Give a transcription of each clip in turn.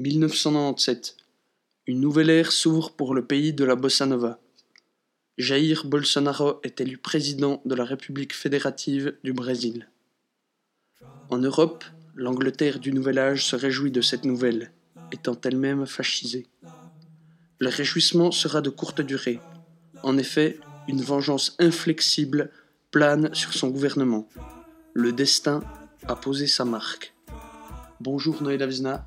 1997. Une nouvelle ère s'ouvre pour le pays de la bossa nova. Jair Bolsonaro est élu président de la République fédérative du Brésil. En Europe, l'Angleterre du Nouvel Âge se réjouit de cette nouvelle, étant elle-même fascisée. Le réjouissement sera de courte durée. En effet, une vengeance inflexible plane sur son gouvernement. Le destin a posé sa marque. Bonjour Noé Davizna,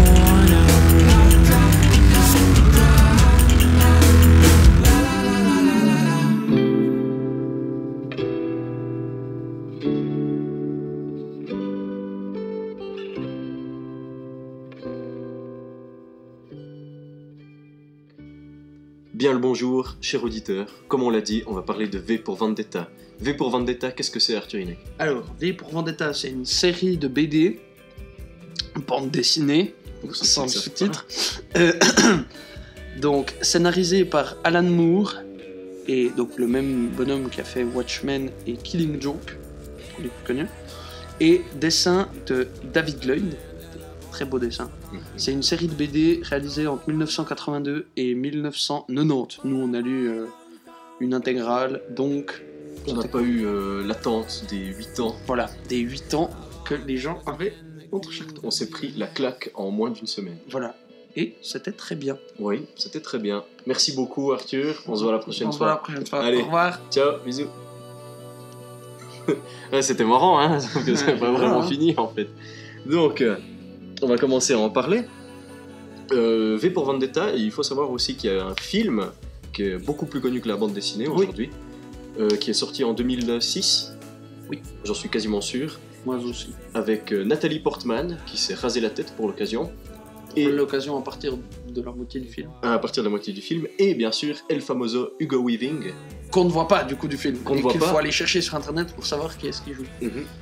le bonjour, cher auditeur. Comme on l'a dit, on va parler de V pour Vendetta. V pour Vendetta, qu'est-ce que c'est Arthur Inek? Alors, V pour Vendetta, c'est une série de BD, bande dessinée, sans sous-titre. Euh, donc, scénarisé par Alan Moore, et donc le même bonhomme qui a fait Watchmen et Killing Joke, les plus connus, et dessin de David Lloyd, très beau dessin. Mhm. C'est une série de BD réalisée entre 1982 et 1990. Nous, on a lu euh, une intégrale, donc On n'a pas eu euh, l'attente des 8 ans. voilà, des 8 ans que les gens avaient entre chaque. On s'est pris la claque en moins d'une semaine. Voilà. Et c'était très bien. Oui, c'était très bien. Merci beaucoup Arthur, on se voit la prochaine On se voit la fois. prochaine fois. Allez. Au revoir. Ciao, bisous. Ouais, c'était marrant, hein, parce que c'est pas vraiment fini en fait. Donc, euh, on va commencer à en parler. Euh, v pour Vendetta, et il faut savoir aussi qu'il y a un film qui est beaucoup plus connu que la bande dessinée Oui. aujourd'hui, euh, qui est sorti en 2006. Oui. J'en suis quasiment sûr. Moi aussi. Avec euh, Nathalie Portman, qui s'est rasé la tête pour l'occasion. Et l'occasion à partir de la moitié du film. à partir de la moitié du film. Et bien sûr, El Famoso Hugo Weaving. Qu'on ne voit pas du coup du film. Qu'on qu'il pas. faut aller chercher sur internet pour savoir qui est-ce qui joue.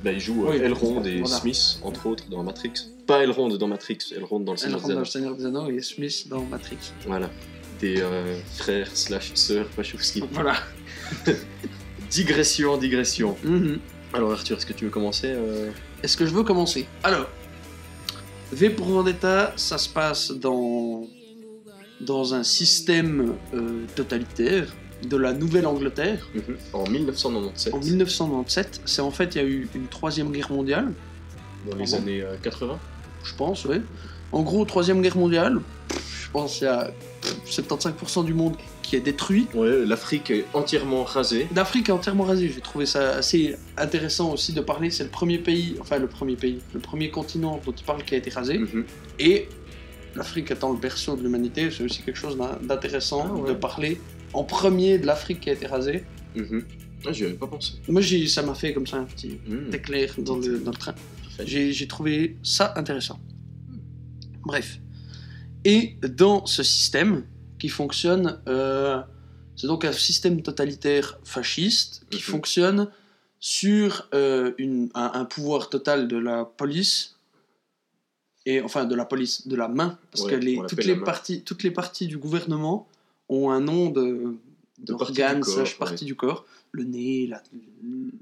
Bah, il joue euh, Oui, Elrond et voilà. Smith, entre autres, dans Matrix. Pas Elrond dans Matrix, Elrond dans le Seigneur des rentre dans Anneaux. le Seigneur des Anneaux et Smith dans Matrix. Voilà. Des euh, frères slash sœurs Wachowski. Voilà. Digression, digression. Mhm. Alors Arthur, est-ce que tu veux commencer euh? Est-ce que je veux commencer? Alors, V pour Vendetta, ça se passe dans, dans un système euh, totalitaire de la Nouvelle-Angleterre. En 1997, En 1997, c'est en fait, il y a eu une troisième guerre mondiale, dans les années euh, 80. je pense, oui. En gros, troisième guerre mondiale, je pense qu'il y a pff, 75% du monde qui est détruit. Ouais, l'Afrique est entièrement rasée. D'Afrique est entièrement rasée, j'ai trouvé ça assez intéressant aussi de parler. C'est le premier pays, enfin le premier pays, le premier continent dont il parle qui a été rasé. Mhm. Et l'Afrique étant le berceau de l'humanité, c'est aussi quelque chose d'in- d'intéressant Ah ouais. de parler en premier de l'Afrique qui a été rasée. Mhm. Ah, j'y avais pas pensé. Moi, j'ai- ça m'a fait comme ça un petit Mhm. éclair dans le, dans le train. J'ai j'ai trouvé ça intéressant. Bref. Et dans ce système qui fonctionne, euh, c'est donc un système totalitaire fasciste qui Mhm. fonctionne sur euh, une- un, un pouvoir total de la police et enfin de la police de la main parce Ouais, que les, toutes les parties toutes les parties du gouvernement ont un nom de De partie d'organe du corps, slash partie du corps le nez la,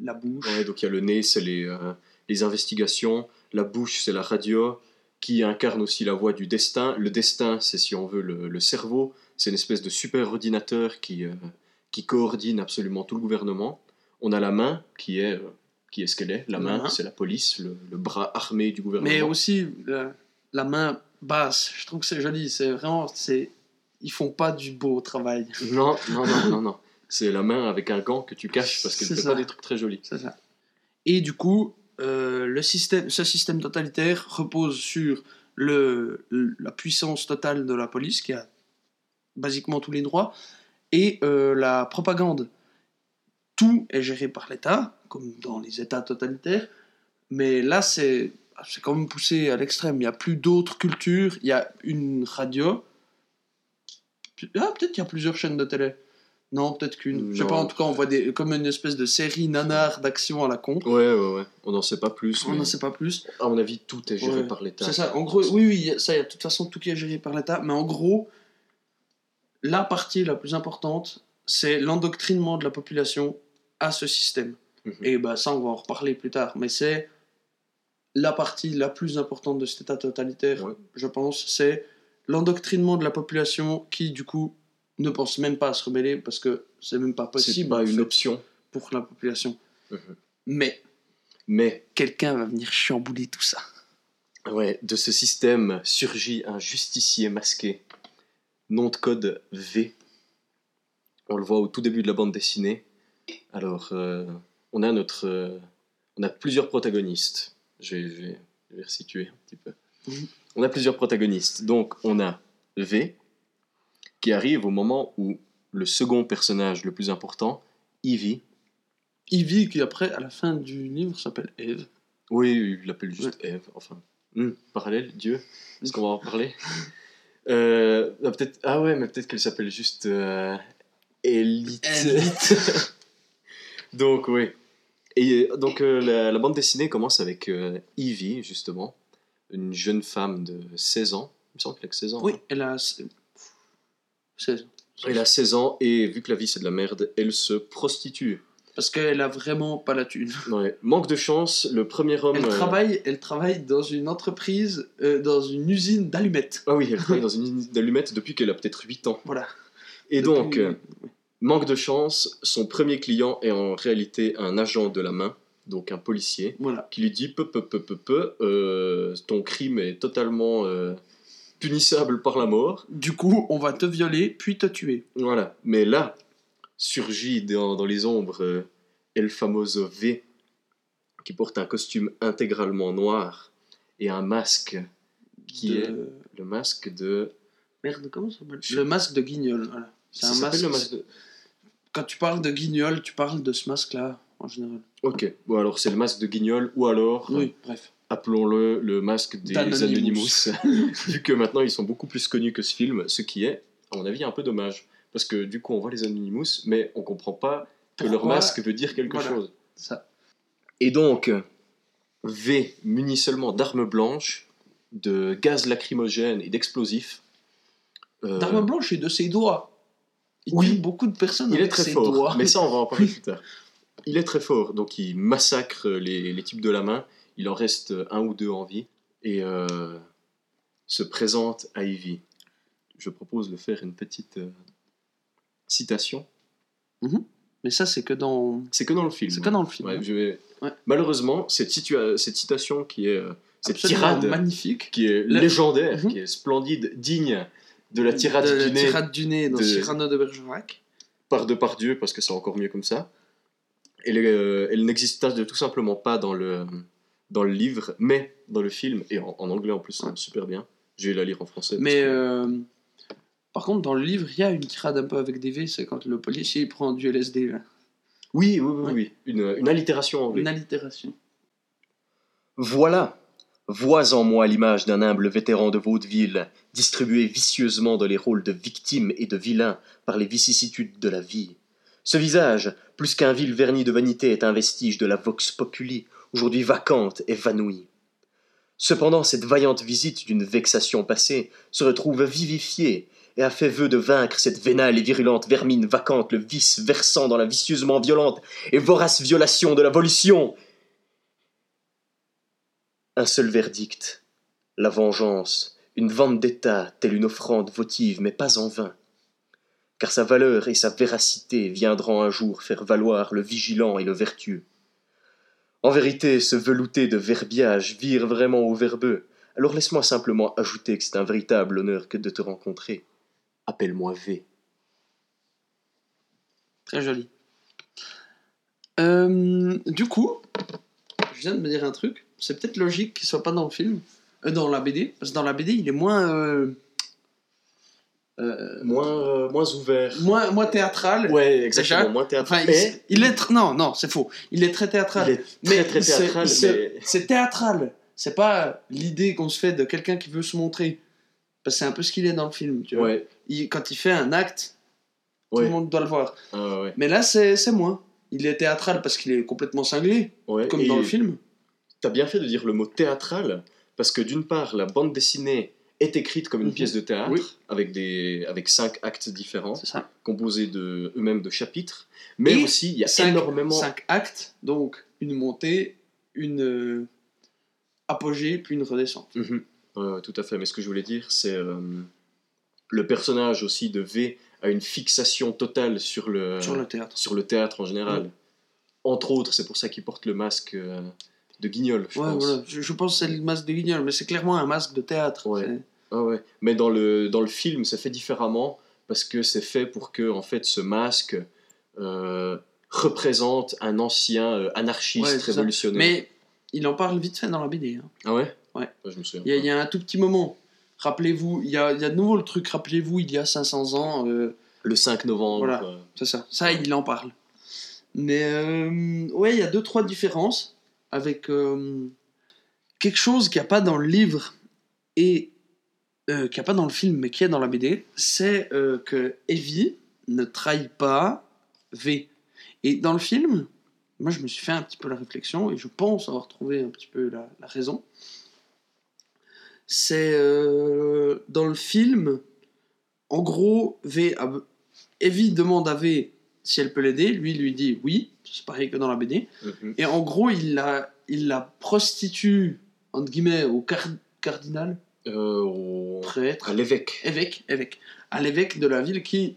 la bouche Ouais, donc il y a le nez, c'est les, euh, les investigations. La bouche, c'est la radio, qui incarne aussi la voix du destin. Le destin, c'est si on veut le, le cerveau. C'est une espèce de super ordinateur qui, euh, qui coordonne absolument tout le gouvernement. On a la main, qui est, euh, qui est ce qu'elle est. La La main, main. c'est la police, le, le bras armé du gouvernement. Mais aussi la, la main basse, je trouve que c'est joli. C'est vraiment, c'est, ils font pas du beau travail. Non, non, non, non, non. C'est la main avec un gant que tu caches parce qu'elle C'est fait ça. pas des trucs très jolis. C'est ça. Et du coup, euh, le système, ce système totalitaire repose sur le, le- la puissance totale de la police qui a basiquement tous les droits et euh, la propagande. Tout est géré par l'État, comme dans les États totalitaires, mais là c'est c'est quand même poussé à l'extrême. Il n'y a plus d'autres cultures. Il y a une radio. Ah, peut-être qu'il y a plusieurs chaînes de télé. Non, peut-être qu'une. Je sais pas, en tout cas, on voit des, comme une espèce de série nanar d'action à la con. Ouais, ouais, ouais. On n'en sait pas plus. On mais n'en sait pas plus. À mon avis, tout est géré Ouais. par l'État. C'est ça, en gros, oui, oui, ça, il y a de toute façon tout qui est géré par l'État, mais en gros, la partie la plus importante, c'est l'endoctrinement de la population à ce système. Mhm. Et bah, ça, on va en reparler plus tard, mais c'est la partie la plus importante de cet État totalitaire, Ouais. je pense, c'est l'endoctrinement de la population qui, du coup, ne pense même pas à se rebeller parce que c'est même pas C'est possible pas en une option. pour la population. Mhm. Mais Mais quelqu'un va venir chambouler tout ça. Ouais, de ce système surgit un justicier masqué. Nom de code V. On le voit au tout début de la bande dessinée. Alors, euh, on a notre, euh, on a plusieurs protagonistes. Je vais, je vais- je vais resituer un petit peu. Mhm. On a plusieurs protagonistes. Donc, on a V qui arrive au moment où le second personnage le plus important, Evie, Ivy, qui après, à la fin du livre, s'appelle Eve. Oui, il l'appelle juste Eve, enfin. Hmm, parallèle, Dieu. Est-ce qu'on va en parler? Euh, ah, peut-être, ah ouais, mais peut-être qu'elle s'appelle juste euh, Elite. Elite. donc, oui. Et euh, donc, euh, la, la bande dessinée commence avec Evie, justement, une jeune femme de 16 ans. Il me semble qu'elle a que 16 ans. Oui, hein. elle a 16 ans. Elle a 16 ans et vu que la vie c'est de la merde, elle se prostitue. Parce qu'elle a vraiment pas la thune. Ouais. Manque de chance, le premier homme. Elle euh, travaille, elle travaille dans une entreprise, euh, dans une usine d'allumettes. Ah oui, elle travaille dans une usine d'allumettes depuis qu'elle a peut-être 8 ans. Voilà. Et Depuis- donc, euh, manque de chance, son premier client est en réalité un agent de la main, donc un policier, Voilà. qui lui dit peu, peu, peu, peu, peu, euh, ton crime est totalement euh, punissable par la mort. Du coup, on va te violer, puis te tuer. Voilà. Mais là, surgit dans, dans les ombres euh, El Famoso V, qui porte un costume intégralement noir et un masque qui De- est le masque de. Merde, comment ça s'appelle? Le masque de Guignol. Voilà. C'est un masque. le masque de. Quand tu parles de Guignol, tu parles de ce masque-là, en général. Ok, bon alors c'est le masque de Guignol ou alors. Oui, bref. appelons-le le masque des. Anonymous, vu que maintenant ils sont beaucoup plus connus que ce film, ce qui est, à mon avis, un peu dommage. Parce que du coup, on voit les Anonymous, mais on comprend pas que leur masque veut dire quelque Voilà. chose. Ça. Et donc, V, muni seulement d'armes blanches, de gaz lacrymogène et d'explosifs. euh, D'arme blanche et de ses doigts. Il Oui. beaucoup de personnes il est avec très ses fort, doigts. mais ça on va en parler plus tard. Il est très fort, donc il massacre les, les types de la main, il en reste un ou deux en vie, et euh, se présente à Ivy. Je propose de faire une petite euh, citation. Mais ça, c'est que dans. C'est que dans le film. C'est que dans le film. Ouais, hein. je vais- Ouais. Malheureusement, cette, situa- cette citation qui est... euh, cette tirade magnifique. qui est Le- légendaire, Mhm. qui est splendide, digne de la tirade de la du nez tirade du nez dans de- Cyrano de Bergerac. par de par Dieu, parce que c'est encore mieux comme ça. Elle, euh, elle n'existe tout simplement pas dans le, dans le livre, mais dans le film, et en, en anglais en plus, ça super bien. Je vais la lire en français. Mais que- euh, par contre, dans le livre, il y a une tirade un peu avec des V, c'est quand le policier prend du LSD. là. Oui, oui, oui, Ouais. oui. Une, une allitération en V. Une allitération. Voilà, vois en moi l'image d'un humble vétéran de vaudeville, distribué vicieusement dans les rôles de victime et de vilain par les vicissitudes de la vie. Ce visage, plus qu'un vil vernis de vanité, est un vestige de la vox populi, aujourd'hui vacante, évanouie. Cependant, cette vaillante visite d'une vexation passée se retrouve vivifiée et a fait vœu de vaincre cette vénale et virulente vermine vacante, le vice versant dans la vicieusement violente et vorace violation de la volition. Un seul verdict, la vengeance, une vendetta telle une offrande votive, mais pas en vain. Car sa valeur et sa véracité viendront un jour faire valoir le vigilant et le vertueux. En vérité, ce velouté de verbiage vire vraiment au verbeux. Alors laisse-moi simplement ajouter que c'est un véritable honneur que de te rencontrer. Appelle-moi V. Très joli. Euh, du coup, je viens de me dire un truc. C'est peut-être logique qu'il soit pas dans le film, euh, dans la BD, parce que dans la BD, il est moins, euh, euh, Moins, euh, moins ouvert. moins, moins théâtral. Ouais, exactement, Déjà, moins théâtral. Enfin, il, il est tr- non, non, c'est faux. Il est très théâtral. il est très mais très théâtral, se- mais... c'est théâtral. C'est pas l'idée qu'on se fait de quelqu'un qui veut se montrer. Parce que c'est un peu ce qu'il est dans le film, tu vois. Ouais, Il- quand il fait un acte, Tout Ouais. le monde doit le voir. Ah, ouais. Mais là, c'est c'est moins. Il est théâtral parce qu'il est complètement cinglé, comme et dans le film. T'as bien fait de dire le mot théâtral, parce que d'une part, la bande dessinée est écrite comme une Mhm. pièce de théâtre, Oui. avec, des, avec cinq actes différents, composés de, eux-mêmes de chapitres, mais Et aussi il y a cinq, énormément... cinq actes, donc une montée, une euh, apogée, puis une redescente. Mhm. Tout à fait, mais ce que je voulais dire, c'est euh, le personnage aussi de V a une fixation totale sur le, sur le théâtre. sur le théâtre en général. Ouais. Entre autres, c'est pour ça qu'il porte le masque euh, de guignol, je Ouais, pense. voilà. Je, je pense que c'est le masque de Guignol, mais c'est clairement un masque de théâtre. Ouais. Ah ouais. Mais dans le, dans le film, c'est fait différemment parce que c'est fait pour que en fait, ce masque euh, représente un ancien euh, anarchiste Ouais, révolutionnaire. Mais il en parle vite fait dans la BD. hein. Ah ouais? Ouais. Je me souviens. Il y, a- pas. il y a un tout petit moment. Rappelez-vous, il y a, il y a de nouveau le truc, rappelez-vous, il y a 500 ans, euh, Le 5 novembre. Voilà. c'est ça. Ça, il en parle. Mais ouais, il y a deux, trois différences avec euh, quelque chose qu'il n'y a pas dans le livre et euh, qu'il n'y a pas dans le film, mais qui est dans la BD, c'est euh, que Evie ne trahit pas V. Et dans le film, moi je me suis fait un petit peu la réflexion et je pense avoir trouvé un petit peu la, raison. C'est dans le film, en gros, V Evie demande à V si elle peut l'aider, lui lui dit oui, c'est pareil que dans la BD. mhm. Et en gros, il la, il la prostitue, entre guillemets, au car- cardinal, Euh, au- prêtre, À l'évêque. évêque, évêque, à l'évêque de la ville qui,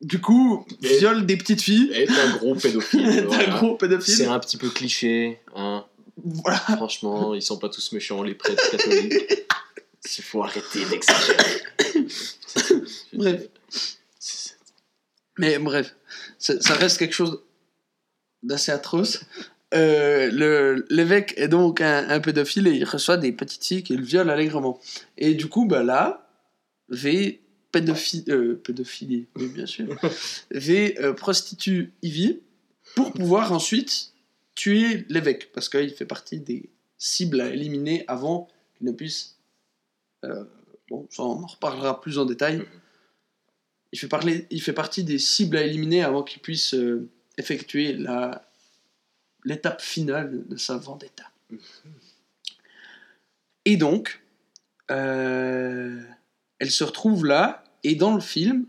du coup, Et- viole des petites filles. Est un gros pédophile. C'est voilà. un gros C'est pédophile. un petit peu cliché. Hein. Voilà. Franchement, ils sont pas tous méchants, les prêtres catholiques. Il faut arrêter d'exagérer. Bref. Mais bref, ça, reste quelque chose d'assez atroce. Euh, L'évêque est donc un, un pédophile et il reçoit des petites filles qu'il viole allègrement. Et du coup, bah là, V pédophilie, euh, pédophilie, oui bien sûr, V euh, prostitue Ivy pour pouvoir ensuite tuer l'évêque parce qu'il fait partie des cibles à éliminer avant qu'il ne puisse. euh, bon, ça on en reparlera plus en détail. Il fait, parler, il fait partie des cibles à éliminer avant qu'il puisse euh, effectuer la, l'étape finale de sa vendetta. Et donc, euh, elle se retrouve là, et dans le film,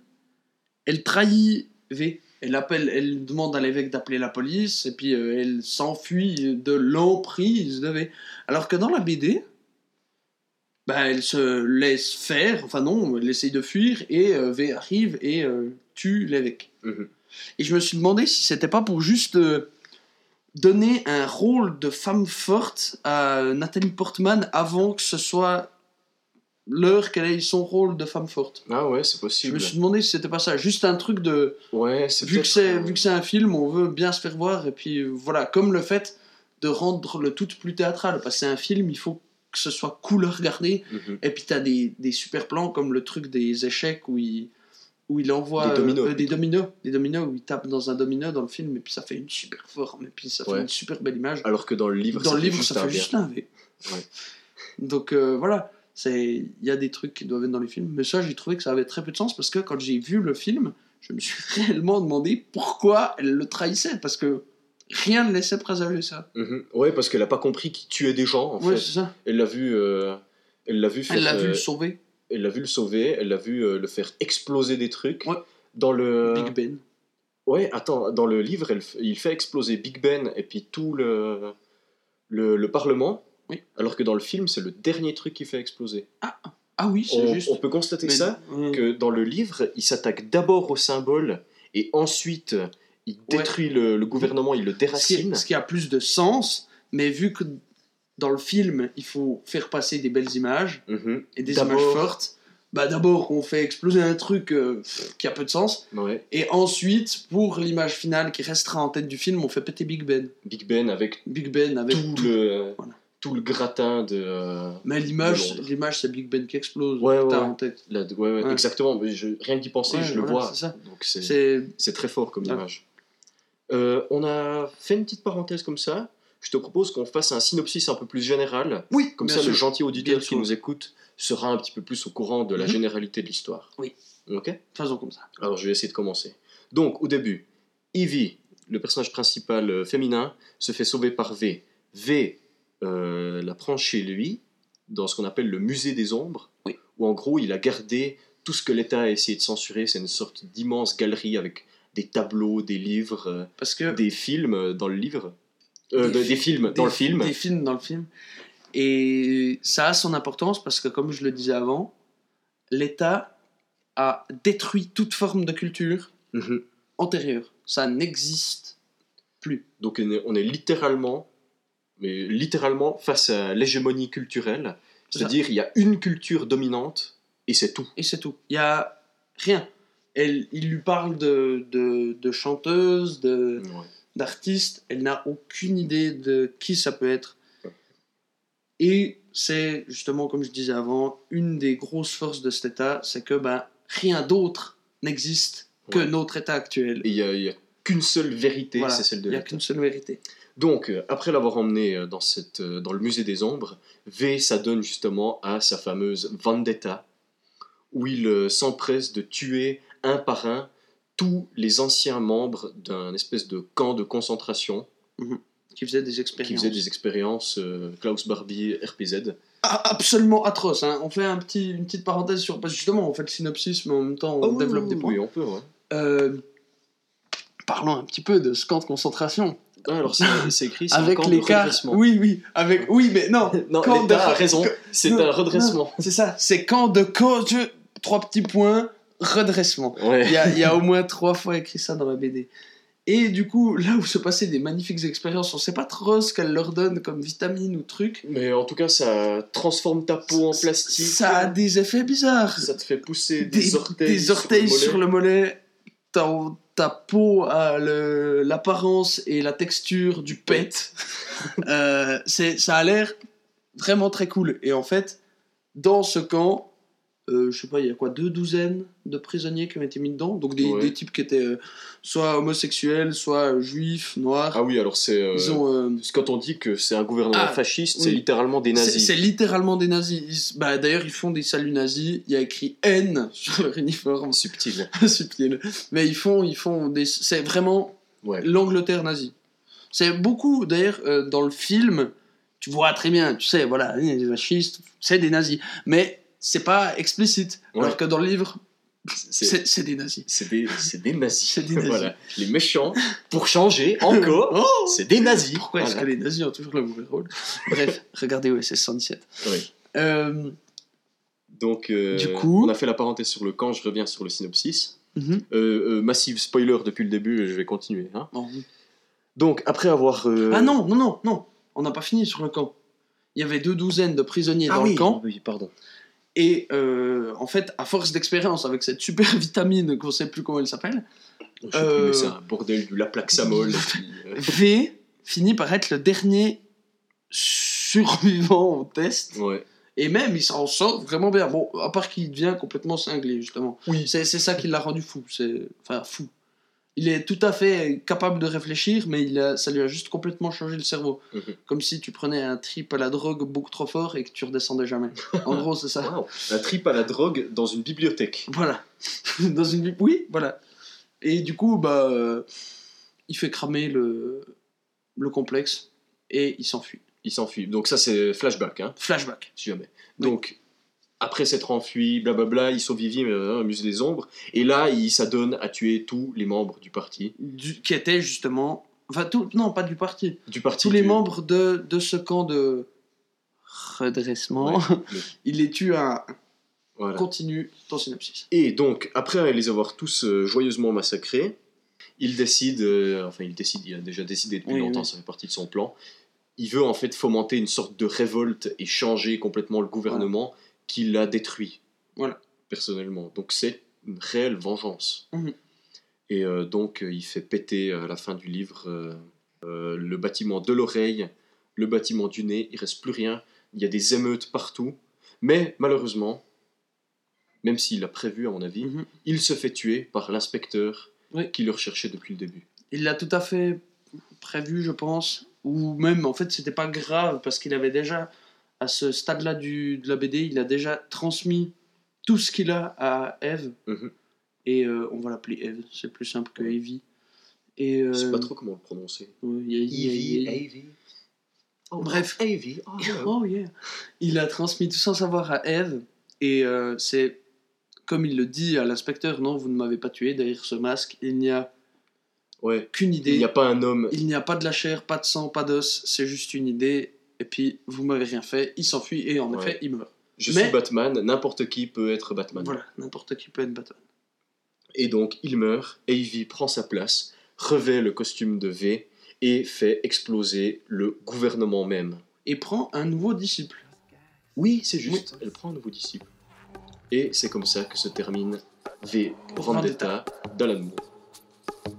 elle trahit V. Elle, appelle, elle demande à l'évêque d'appeler la police, et puis euh, elle s'enfuit de l'emprise de V. Alors que dans la BD, bah, elle se laisse faire, enfin non, elle essaye de fuir, et euh, V arrive et euh, tue l'évêque. Mhm. Et je me suis demandé si c'était pas pour juste euh, donner un rôle de femme forte à Nathalie Portman avant que ce soit l'heure qu'elle ait son rôle de femme forte. Ah ouais, c'est Je possible. me suis demandé si c'était pas ça, juste un truc de Ouais, c'est vu que c'est vu que c'est un film, on veut bien se faire voir et puis voilà, comme le fait de rendre le tout plus théâtral parce que c'est un film, il faut que ce soit cool à regarder mhm. et puis t'as des, des super plans comme le truc des échecs où il, où il envoie Des dominos, euh, des dominos, des dominos où il tape dans un domino dans le film et puis ça fait une super forme et puis ça fait une super belle image. Alors que dans le livre, dans ça le fait livre, juste ça un fait V. juste un V. Ouais. Donc euh, voilà, il y a des trucs qui doivent être dans les films, mais ça j'ai trouvé que ça avait très peu de sens parce que quand j'ai vu le film, je me suis réellement demandé pourquoi elle le trahissait parce que rien ne laissait présager ça. Mhm. Ouais, parce qu'elle a pas compris qu'il tuait des gens, en ouais, fait. c'est ça. Elle l'a vu, euh, elle l'a vu faire, Elle l'a vu euh, le sauver, elle l'a vu le sauver, elle l'a vu euh, le faire exploser des trucs. Ouais. Dans le, Big Ben. ouais, attends, dans le livre, elle il fait exploser Big Ben et puis tout le, le, le Parlement. Oui. Alors que dans le film, c'est le dernier truc qui fait exploser. Ah oui, c'est On, juste. on peut constater Mais- ça que dans le livre, il s'attaque d'abord au symbole et ensuite il Ouais. détruit le, le gouvernement, il le déracine. ce qui a plus de sens, mais vu que dans le film, il faut faire passer des belles images Mhm. et des images fortes, bah d'abord on fait exploser un truc euh, qui a peu de sens, Ouais. et ensuite pour l'image finale qui restera en tête du film, on fait péter Big Ben. Big Ben avec Big Ben avec tout le, Voilà. tout le gratin de. euh, Mais l'image, c'est Big Ben qui explose. Ouais, ouais, en tête. la- ouais, ouais, Ouais. exactement. Mais je, rien d'y penser, je le vois. c'est ça. Donc c'est C'est c'est très fort comme image. Euh, on a fait une petite parenthèse comme ça. je te propose qu'on fasse un synopsis un peu plus général. Oui, Comme ça, sûr. le gentil auditeur Bien qui sûr. nous écoute sera un petit peu plus au courant de la Mhm. généralité de l'histoire. Oui. Ok? Faisons comme ça. Alors, je vais essayer de commencer. Donc, au début, Evie, le personnage principal euh, féminin, se fait sauver par V. V euh, la prend chez lui, dans ce qu'on appelle le musée des ombres, Oui. où en gros, il a gardé tout ce que l'État a essayé de censurer. C'est une sorte d'immense galerie avec des tableaux, des livres, euh, Parce que des films euh, dans le livre. Euh, Des de- des, fi- films dans le film. Des films dans le film. Et ça a son importance parce que, comme je le disais avant, l'État a détruit toute forme de culture Mhm. antérieure. Ça n'existe plus. Donc on est, littéralement, mais littéralement face à l'hégémonie culturelle. C'est-à-dire il y a une culture dominante et c'est tout. Et c'est tout. Il y a rien. Elle, il lui parle de, de, de chanteuse, de, d'artiste. Elle n'a aucune idée de qui ça peut être. Et c'est justement, comme je disais avant, une des grosses forces de cet État, c'est que ben, rien d'autre n'existe que Ouais. notre État actuel. Il y a, qu'une seule vérité, Voilà. c'est celle de Il n'y a qu'une seule vérité. Donc euh, après l'avoir emmené euh, dans, cette, euh, dans le musée des ombres, V s'adonne justement à sa fameuse vendetta, où il s'empresse de tuer un par un tous les anciens membres d'un espèce de camp de concentration Qui faisait des expériences. qui faisait des expériences euh, Klaus Barbie RPZ. Ah, absolument atroces. hein. On fait un petit, une petite parenthèse sur. Parce que justement, on fait le synopsis, mais en même temps, on oui, développe oui, des points. Oui, on peut. ouais. Euh, parlons un petit peu de ce camp de concentration. Ah, alors c'est écrit, un Avec de l'écart. redressement. Oui, oui. Avec... Oui, mais non. Non, camp de- a raison, c'est un redressement. C'est ça. C'est camp de coach. Trois petits points. Redressement. Il y a, il y a au moins trois fois écrit ça dans la BD. Et du coup, là où se passaient des magnifiques expériences, on sait pas trop ce qu'elle leur donne comme vitamine ou truc. Mais en tout cas, ça transforme ta peau en plastique. Ça a des effets bizarres. Ça te fait pousser des, des, orteils, des orteils sur le mollet. mollet. Ta, peau a l'apparence et la texture du pet. Euh, ça a l'air vraiment très cool. Et en fait, dans ce camp, euh, je sais pas, il y a quoi, deux douzaines de prisonniers qui ont été mis dedans. Donc des, Ouais. des types qui étaient euh, soit homosexuels, soit juifs, noirs. Ah oui, alors c'est. euh, Ils ont, euh, Quand on dit que c'est un gouvernement Ah, fasciste, oui. c'est littéralement des nazis. c'est littéralement des nazis. Ils- bah, D'ailleurs, ils font des saluts nazis. Il y a écrit N sur leur uniforme. subtil. subtil. Mais ils font, ils font des. C'est vraiment Ouais. l'Angleterre nazie. C'est beaucoup, d'ailleurs, euh, dans le film, tu vois très bien, tu sais, voilà, les fascistes, c'est des nazis. Mais c'est pas explicite. Ouais. Alors que dans le livre, C'est des nazis. c'est des, c'est des nazis. Des nazis. Voilà. Les méchants, pour changer encore, Oh c'est des nazis. Pourquoi est-ce que les nazis ont toujours le mauvais rôle? Bref, regardez OSS 117. Oui. Euh, Donc, euh, Du coup- on a fait la parenthèse sur le camp, je reviens sur le synopsis. mhm. Euh, euh, massive spoiler depuis le début, je vais continuer. hein. Donc, après avoir. Ah non, non, non, non, on n'a pas fini sur le camp. Il y avait deux douzaines de prisonniers Ah dans oui, le camp. oui, pardon. Et euh, en fait, à force d'expérience avec cette super vitamine qu'on sait plus comment elle s'appelle, Euh, c'est un bordel du Laplaxamol. euh, V finit par être le dernier survivant au test. ouais. Et même, il s'en sort vraiment bien. Bon, à part qu'il devient complètement cinglé, justement. Oui. C'est ça qui l'a rendu fou. Enfin, fou. Il est tout à fait capable de réfléchir, mais il a... ça lui a juste complètement changé le cerveau. Mhm. Comme si tu prenais un trip à la drogue beaucoup trop fort et que tu redescendais jamais. En gros, c'est ça. Wow. Un trip à la drogue dans une bibliothèque. Voilà. Dans une. Oui, voilà. Et du coup, bah, euh, il fait cramer le, le complexe et il s'enfuit. Il s'enfuit. Donc, ça, c'est flashback, hein, Flashback. si jamais. Donc, après s'être enfui, blablabla, il sauve Vivi euh, au musée des ombres. Et là, il s'adonne à tuer tous les membres du parti. Du- qui était justement. Enfin, tout, non, pas du parti. Du parti Tous les membres de, de ce camp de redressement. Ouais, il les tue à. Voilà. Continue ton synopsis. Et donc, après les avoir tous euh, joyeusement massacrés, il décide, euh, enfin il décide, il a déjà décidé depuis Oui, longtemps, oui. ça fait partie de son plan, il veut en fait fomenter une sorte de révolte et changer complètement le gouvernement qui l'a détruit, Voilà. personnellement. Donc c'est une réelle vengeance. Mhm. Et euh, donc euh, il fait péter à la fin du livre euh, euh, le bâtiment de l'oreille, le bâtiment du nez, il reste plus rien, il y a des émeutes partout, mais malheureusement, même s'il l'a prévu à mon avis, Mhm. il se fait tuer par l'inspecteur Oui. qui le recherchait depuis le début. Il l'a tout à fait prévu, je pense. Ou même, en fait, c'était pas grave parce qu'il avait déjà, à ce stade-là du- de la BD, il a déjà transmis tout ce qu'il a à Eve. Mhm. Et euh, on va l'appeler Eve, c'est plus simple que Evie. Et, Je sais euh, pas trop comment le prononcer. ouais, il y a- il y a- il y a- Avy. Oh, Bref. Avy. Oh. Oh yeah. Il a transmis tout son savoir à Eve et euh, c'est comme il le dit à l'inspecteur non vous ne m'avez pas tué derrière ce masque il n'y a Ouais. qu'une idée Il n'y a pas un homme. il n'y a pas de la chair pas de sang pas d'os c'est juste une idée et puis vous m'avez rien fait il s'enfuit et en Ouais. effet il meurt Je Mais- suis Batman, n'importe qui peut être Batman. voilà n'importe qui peut être Batman Et donc, il meurt, Avy prend sa place, revêt le costume de V et fait exploser le gouvernement même. et prend un nouveau disciple Oui, c'est juste, elle prend un nouveau disciple. Et c'est comme ça que se termine V Vendetta d'Alan Moore.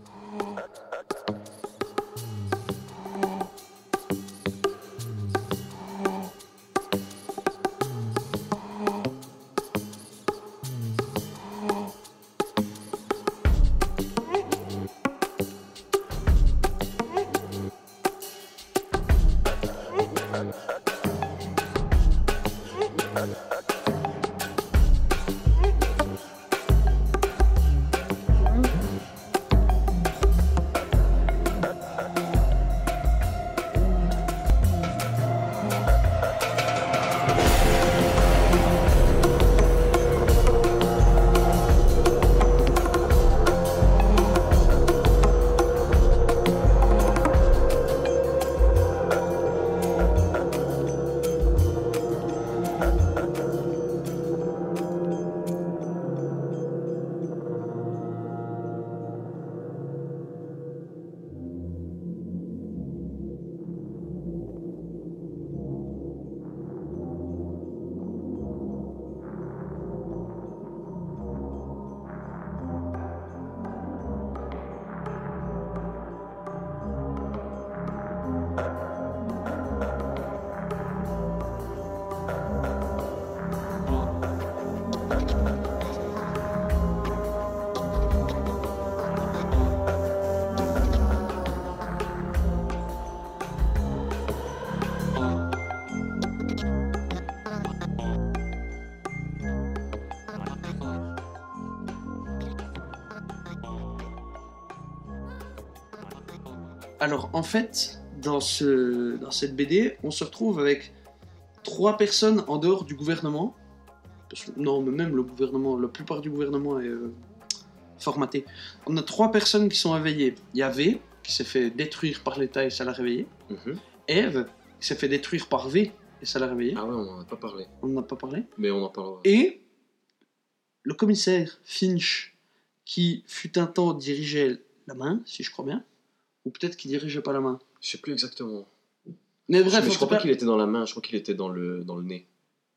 Alors en fait, dans, ce, dans cette BD, on se retrouve avec trois personnes en dehors du gouvernement. Parce que- non, mais même le gouvernement, la plupart du gouvernement est euh, formaté. On a trois personnes qui sont éveillées. Il y a V, qui s'est fait détruire par l'État et ça l'a réveillé. Mhm. Eve, qui s'est fait détruire par V et ça l'a réveillé. Ah ouais, on n'en a pas parlé. On n'en a pas parlé. Mais on en parlera. Et le commissaire Finch, qui fut un temps dirigeait la main, si je crois bien, ou peut-être qu'il dirigeait pas la main. Je sais plus exactement. Mais bref, mais je crois pas qu'il était dans la main, je crois qu'il était dans le, dans le nez.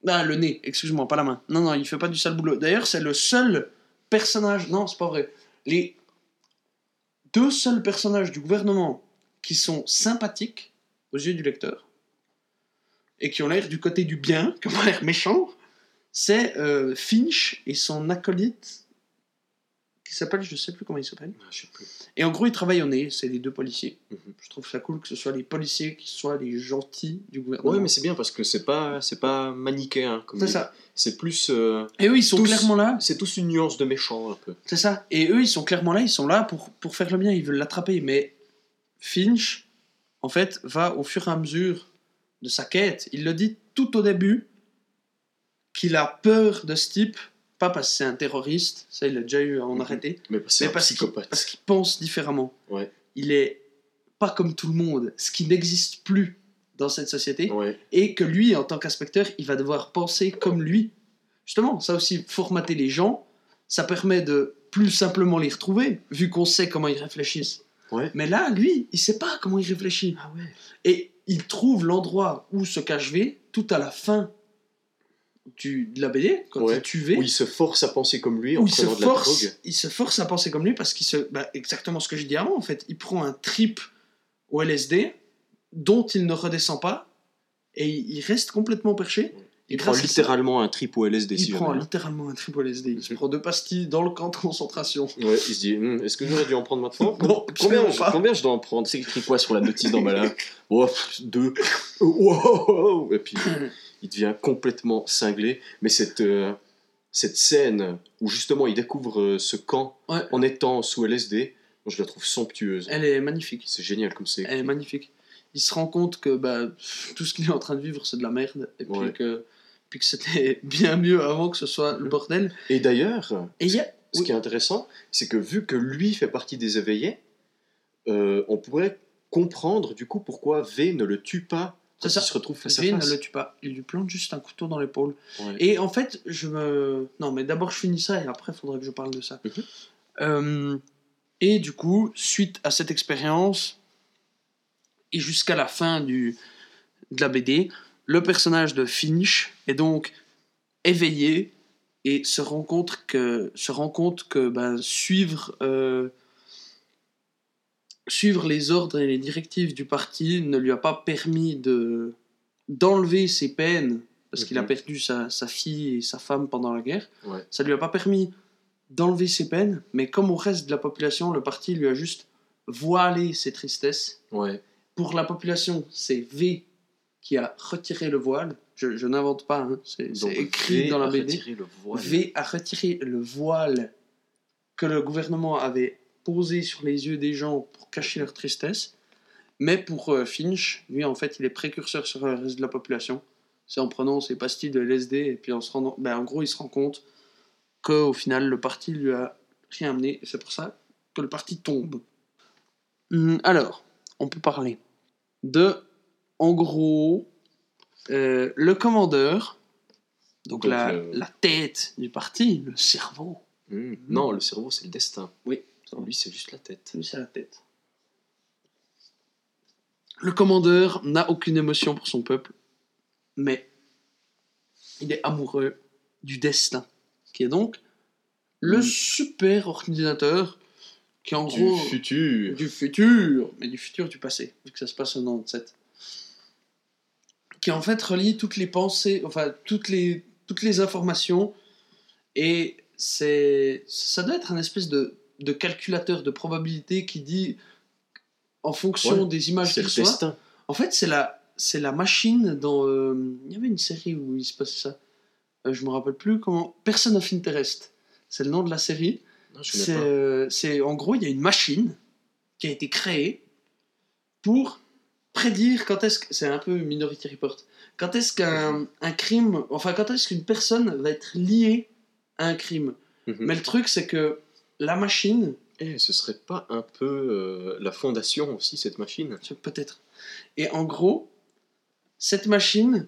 Ah, le nez, excuse-moi, pas la main. Non, non, il fait pas du sale boulot. D'ailleurs, c'est le seul personnage. Non, c'est pas vrai. Les deux seuls personnages du gouvernement qui sont sympathiques aux yeux du lecteur et qui ont l'air du côté du bien, qui ont l'air méchants, c'est euh, Finch et son acolyte qui s'appelle, je sais plus comment il s'appelle. Ah, je sais plus. Et en gros, ils travaillent au nez, c'est les deux policiers. Mhm. Je trouve ça cool que ce soit les policiers qui soient les gentils du gouvernement. Ouais, mais c'est bien parce que c'est pas, c'est pas manichéen. comme c'est ça. C'est plus. euh, Et eux, ils sont tous- clairement là. C'est tous une nuance de méchant un peu. C'est ça. Et eux, ils sont clairement là, ils sont là pour, pour faire le bien, ils veulent l'attraper. Mais Finch, en fait, va au fur et à mesure de sa quête. Il le dit tout au début qu'il a peur de ce type, pas parce que c'est un terroriste, ça il a déjà eu à en arrêter, Mais qu'il parce qu'il pense différemment. Ouais. Il est pas comme tout le monde, ce qui n'existe plus dans cette société Ouais. et que lui, en tant qu'inspecteur, il va devoir penser comme lui. Justement, ça aussi, formater les gens, ça permet de plus simplement les retrouver, vu qu'on sait comment ils réfléchissent. Ouais. Mais là, lui, il sait pas comment il réfléchit. Ah ouais. Et il trouve l'endroit où se cache V tout à la fin du, de la BD, quand Ouais. il V Où il se force à penser comme lui en prenant de la force, drogue. il se force à penser comme lui parce qu'il se, bah, exactement ce que je dis avant en fait, il prend un trip au LSD dont il ne redescend pas et il reste complètement perché Il prend littéralement un trip au LSD. si Il prend jamais. littéralement un triple LSD. Il se Mhm. prend deux pastilles dans le camp de concentration. Ouais, il se dit, Hum, est-ce que j'aurais dû en prendre maintenant Non, combien, je, combien je dois en prendre? C'est écrit quoi sur la notice d'emballage Oh, deux. Wow. Et puis, il devient complètement cinglé. Mais cette, euh, cette scène où justement il découvre euh, ce camp Ouais. en étant sous LSD, je la trouve somptueuse. Elle est magnifique. C'est génial comme c'est Elle est magnifique. Il se rend compte que bah, tout ce qu'il est en train de vivre, c'est de la merde. Et puis que, puis que c'était bien mieux avant que ce soit le Mhm. bordel. Et d'ailleurs, a. ce oui. qui est intéressant, c'est que vu que lui fait partie des éveillés, euh, on pourrait comprendre du coup pourquoi V ne le tue pas C'est ça. il se retrouve face à face. le tue pas. Il lui plante juste un couteau dans l'épaule. Ouais. Et en fait, je me. Non, mais d'abord, je finis ça et après, il faudrait que je parle de ça. Mhm. Euh, et du coup, suite à cette expérience, et jusqu'à la fin du, de la BD, le personnage de Finch est donc éveillé et se rend compte que, se rend compte que ben, suivre, euh, suivre les ordres et les directives du parti ne lui a pas permis de d'enlever ses peines parce qu'il a Mhm. perdu sa, sa fille et sa femme pendant la guerre. Ouais. Ça lui a pas permis d'enlever ses peines, mais comme au reste de la population, le parti lui a juste voilé ses tristesses. Ouais. Pour la population, c'est V qui a retiré le voile. Je, je n'invente pas, hein, c'est écrit V dans la BD. V a retiré le voile que le gouvernement avait posé sur les yeux des gens pour cacher leur tristesse. Mais pour euh, Finch, lui, en fait, il est précurseur sur le reste de la population. C'est en prenant ses pastilles de LSD et puis en se rendant. Ben, en gros, il se rend compte qu'au final, le parti lui a rien amené. Et c'est pour ça que le parti tombe. Hum, alors, on peut parler de. En gros, euh, le commandeur, donc, Donc, la, euh, la tête du parti, le cerveau. Hmm. Non, le cerveau, c'est le destin. Oui, Lui, c'est juste la tête. lui, c'est la tête. Le commandeur n'a aucune émotion pour son peuple, mais il est amoureux du destin, qui est donc le Mm. super ordinateur qui en Du gros futur. du futur, mais du futur du passé, vu que ça se passe en 97. Qui en fait relie toutes les pensées, enfin toutes les, toutes les informations, et c'est ça doit être un espèce de, de calculateur de probabilité qui dit, en fonction Ouais, des images qu'il destin. en fait c'est la, c'est la machine dans... euh, il y avait une série où il se passait ça, Euh, je me rappelle plus comment... Person of Interest, c'est le nom de la série. Connais C'est, euh, c'est en gros, il y a une machine qui a été créée pour prédire quand est-ce que c'est un peu Minority Report. Quand est-ce qu'un un crime, enfin quand est-ce qu'une personne va être liée à un crime? Mhm. Mais le truc c'est que la machine, Eh, ce serait pas un peu euh, la fondation aussi, cette machine? Peut-être. Et en gros, cette machine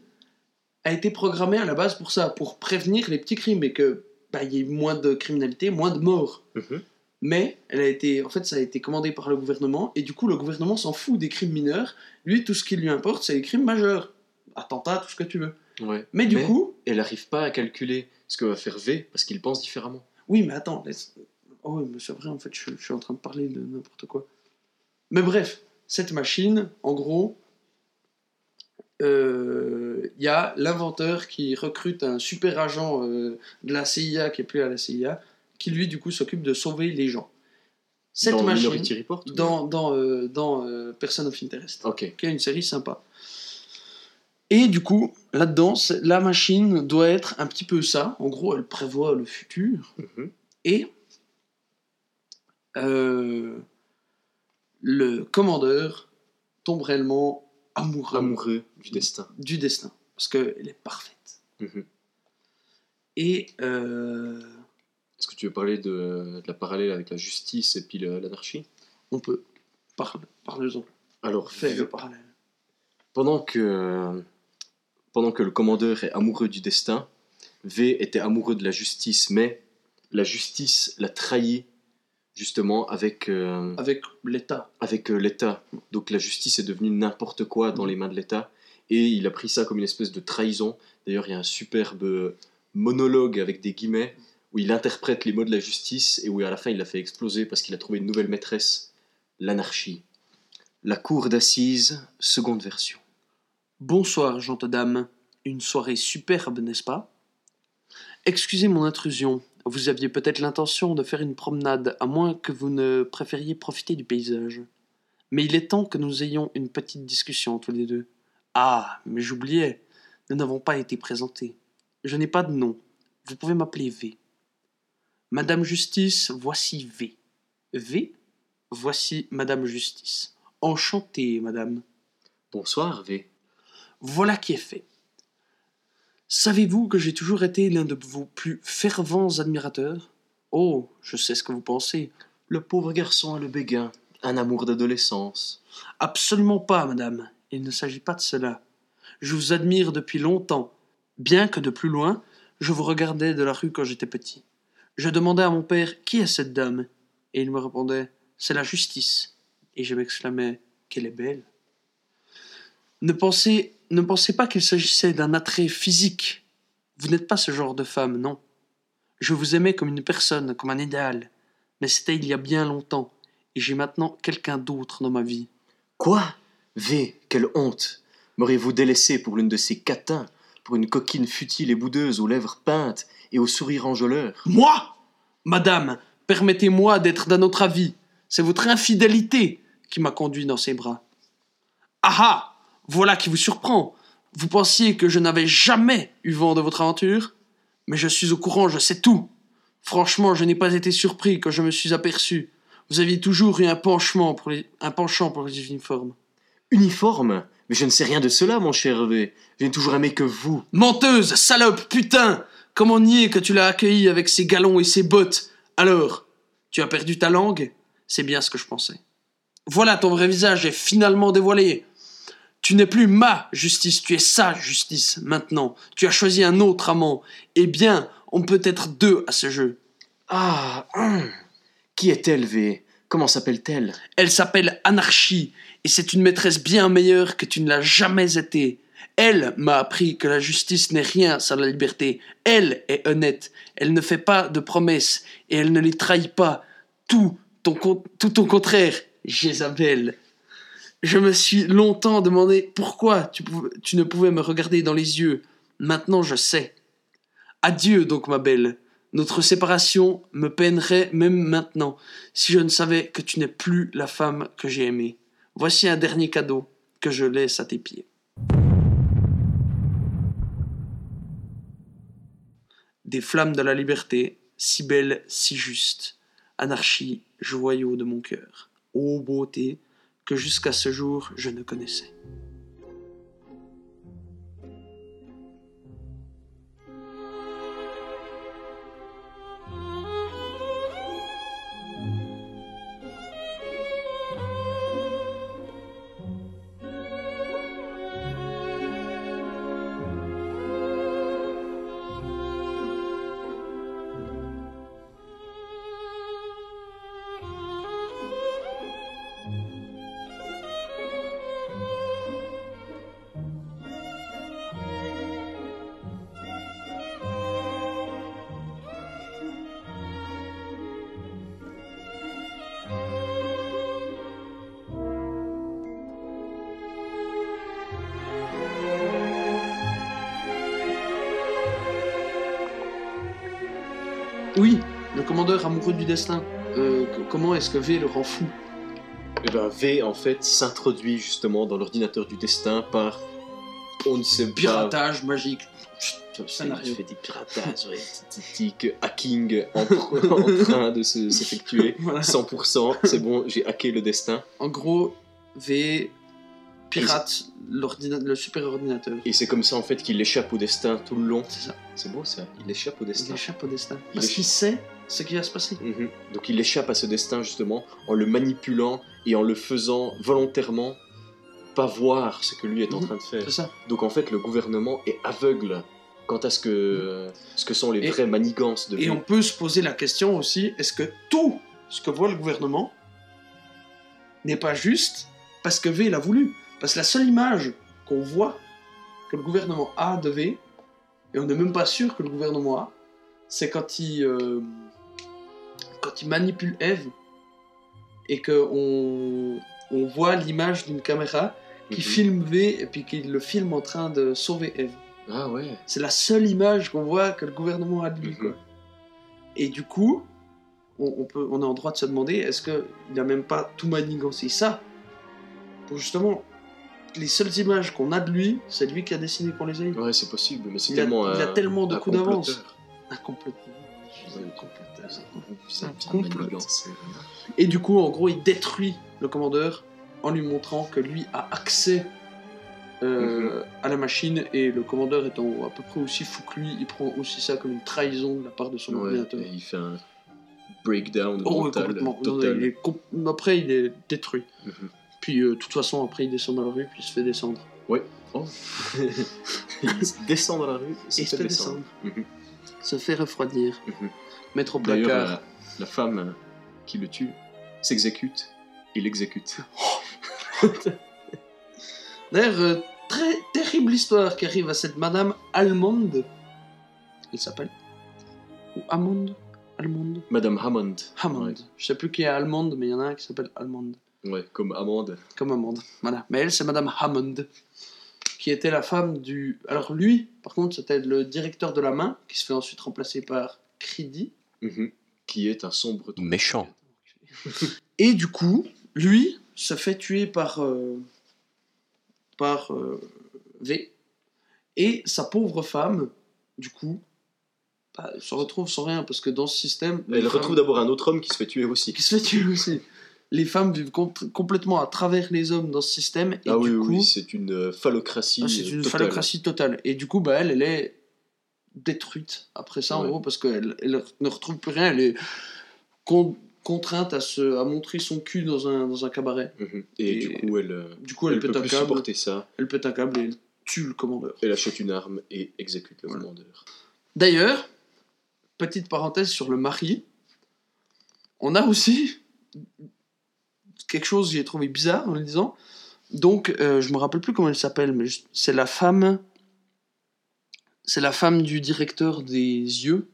a été programmée à la base pour ça, pour prévenir les petits crimes et que bah, y ait moins de criminalité, moins de morts. Mhm. Mais elle a été, en fait, ça a été commandé par le gouvernement, et du coup, le gouvernement s'en fout des crimes mineurs. Lui, tout ce qui lui importe, c'est les crimes majeurs. Attentats, tout ce que tu veux. Ouais. Mais du coup, elle n'arrive pas à calculer ce que va faire V parce qu'il pense différemment. oui, mais attends, laisse. Oh, oui, mais c'est vrai, en fait, je, je suis en train de parler de n'importe quoi. Mais bref, cette machine, en gros, euh, il y a l'inventeur qui recrute un super agent euh, de la CIA qui est plus à la CIA, qui lui, du coup, s'occupe de sauver les gens. Cette Dans machine. Minority Report dans, dans, euh, dans euh, Person of Interest, Ok. qui est une série sympa. Et du coup, là-dedans, la machine doit être un petit peu ça. En gros, elle prévoit le futur. Mhm. Et euh, le commandeur tombe réellement amoureux, Amoureux du destin. du destin. Parce qu'elle est parfaite. Mhm. Et euh, Est-ce que tu veux parler de, de la parallèle avec la justice et puis l'anarchie? On peut parler, parlez-en. Alors, Fais le parallèle. pendant que, pendant que le commandeur est amoureux du destin, V était amoureux de la justice, mais la justice l'a trahi justement avec, euh, Avec l'État. avec euh, l'État. Donc la justice est devenue n'importe quoi dans les mains de l'État. Et il a pris ça comme une espèce de trahison. D'ailleurs, il y a un superbe monologue avec des guillemets où il interprète les mots de la justice et où à la fin il l'a fait exploser parce qu'il a trouvé une nouvelle maîtresse, l'anarchie. La cour d'assises, seconde version. Bonsoir, gentes dames. Une soirée superbe, n'est-ce pas? Excusez mon intrusion. Vous aviez peut-être l'intention de faire une promenade, à moins que vous ne préfériez profiter du paysage. Mais il est temps que nous ayons une petite discussion tous les deux. Ah, mais j'oubliais. Nous n'avons pas été présentés. Je n'ai pas de nom. Vous pouvez m'appeler V. Madame Justice, voici V. V, voici Madame Justice. Enchanté, madame. Bonsoir, V. Voilà qui est fait. Savez-vous que j'ai toujours été l'un de vos plus fervents admirateurs? Oh, je sais ce que vous pensez. Le pauvre garçon a le béguin, un amour d'adolescence. Absolument pas, madame. Il ne s'agit pas de cela. Je vous admire depuis longtemps, bien que de plus loin, je vous regardais de la rue quand j'étais petit. Je demandais à mon père qui est cette dame, et il me répondait c'est la justice. Et je m'exclamais qu'elle est belle. Ne pensez, ne pensez pas qu'il s'agissait d'un attrait physique. Vous n'êtes pas ce genre de femme, non. Je vous aimais comme une personne, comme un idéal. Mais c'était il y a bien longtemps, et j'ai maintenant quelqu'un d'autre dans ma vie. Quoi? V, quelle honte M'auriez-vous délaissé pour l'une de ces catins, pour une coquine futile et boudeuse aux lèvres peintes et au sourire enjôleur Moi Madame, permettez-moi d'être d'un autre avis. C'est votre infidélité qui m'a conduit dans ses bras. Ah ah Voilà qui vous surprend. Vous pensiez que je n'avais jamais eu vent de votre aventure Mais je suis au courant, je sais tout. Franchement, je n'ai pas été surpris quand je me suis aperçu. Vous aviez toujours eu un penchant pour les, un penchant pour les uniformes. Uniforme? Mais je ne sais rien de cela, mon cher V. Je n'ai toujours aimé que vous. Menteuse, salope, putain Comment nier que tu l'as accueilli avec ses galons et ses bottes? Alors, tu as perdu ta langue? C'est bien ce que je pensais. Voilà, ton vrai visage est finalement dévoilé. Tu n'es plus ma justice, tu es sa justice maintenant. Tu as choisi un autre amant. Eh bien, on peut être deux à ce jeu. Ah hum. Qui est-elle, V Comment s'appelle-t-elle? Elle s'appelle Anarchie, et c'est une maîtresse bien meilleure que tu ne l'as jamais été. Elle m'a appris que la justice n'est rien sans la liberté. Elle est honnête. Elle ne fait pas de promesses et elle ne les trahit pas. Tout ton, tout ton contraire, Jézabel. Je me suis longtemps demandé pourquoi tu, ne pouvais me regarder dans les yeux. Maintenant je sais. Adieu donc ma belle. Notre séparation me peinerait même maintenant si je ne savais que tu n'es plus la femme que j'ai aimée. Voici un dernier cadeau que je laisse à tes pieds. Des flammes de la liberté, si belles, si justes. Anarchie, joyau de mon cœur. Ô beauté que jusqu'à ce jour je ne connaissais. Du destin. Euh, comment est-ce que V le rend fou? Eh ben, V, en fait, s'introduit justement dans l'ordinateur du destin par. On ne sait pas. Piratage magique. Tu fais, Scénario. tu fais des piratages, ouais, hacking en, en train de se- s'effectuer. Voilà. 100%, c'est bon, j'ai hacké le destin. En gros, V pirate le super ordinateur. Et c'est comme ça en fait qu'il échappe au destin tout le long. C'est ça. C'est beau ça, il échappe au Il destin. échappe au destin. Il Parce qu'il sait ce qui va se passer. Mhm. Donc il échappe à ce destin justement en le manipulant et en le faisant volontairement pas voir ce que lui est en Mhm. train de faire. Ça. Donc en fait le gouvernement est aveugle quant à ce que, ce que sont les Et- vraies manigances de Et on peut se poser la question aussi est-ce que tout ce que voit le gouvernement n'est pas juste parce que V l'a voulu? Parce que la seule image qu'on voit que le gouvernement a de V, et on n'est même pas sûr que le gouvernement a, c'est quand il, euh, quand il manipule Eve et qu'on on voit l'image d'une caméra qui Mhm. filme V et puis qui le filme en train de sauver Eve. Ah ouais. C'est la seule image qu'on voit que le gouvernement a de lui. Mhm. quoi. Et du coup, on, on peut, on est en droit de se demander est-ce qu'il n'a même pas tout manigancé ça Pour justement, les seules images qu'on a de lui, c'est lui qui a décidé qu'on les ait. Ouais, c'est possible, mais c'est Il a- tellement. il a un- tellement de coups d'avance. Un. Ouais. C'est Un complot. Et du coup, en gros, il détruit le commandeur en lui montrant que lui a accès euh, à la machine et le commandeur étant à peu près aussi fou que lui, il prend aussi ça comme une trahison de la part de son Ouais, ordinateur. et il fait un breakdown Oh, ouais, mental complètement. Total. il est com- Après, il est détruit. Mhm. Puis, euh, de toute façon, après, il descend dans la rue, puis il se fait descendre. Oh. il descend dans la rue et se Et fait se fait descendre. descendre. Mhm. Se fait refroidir. Mhm. Mettre au placard. la, la femme qui le tue s'exécute et l'exécute. D'ailleurs, euh, très terrible histoire qui arrive à cette madame allemande. Elle s'appelle Ou Amande? Allemande? Madame Hammond. Hammond. Je sais plus qui est allemande, mais il y en a un qui s'appelle allemande. Ouais, ouais, comme Amande. Comme Amande. Voilà. Mais elle, c'est madame Hammond. Qui était la femme du. Alors lui, par contre, c'était le directeur de la main, qui se fait ensuite remplacer par Cridi. Mhm. Qui est un sombre. Méchant. Et du coup, lui se fait tuer par, euh, par euh, V. Et sa pauvre femme, du coup, bah, elle se retrouve sans rien, parce que dans ce système... les Elle femmes- retrouve d'abord un autre homme qui se fait tuer aussi. Qui se fait tuer aussi. Les femmes vivent com- complètement à travers les hommes dans ce système. Et ah du oui, coup, oui, c'est une euh, phallocratie. ah, c'est euh, une totale. phallocratie totale. Et du coup, bah, elle, elle est détruite après ça, en gros, parce qu'elle elle ne retrouve plus rien. Elle est con- contrainte à, se, à montrer son cul dans un, dans un cabaret. Mhm. Et, Et du coup, elle, euh, Du coup, elle, elle peut pète un plus câble. supporter ça. Elle pète un câble et elle tue le commandeur. Elle achète une arme et exécute le Voilà. commandeur. D'ailleurs, petite parenthèse sur le mari, on a aussi quelque chose que j'ai trouvé bizarre en le disant. Donc, euh, je me rappelle plus comment elle s'appelle, mais je- c'est la femme. C'est la femme du directeur des yeux,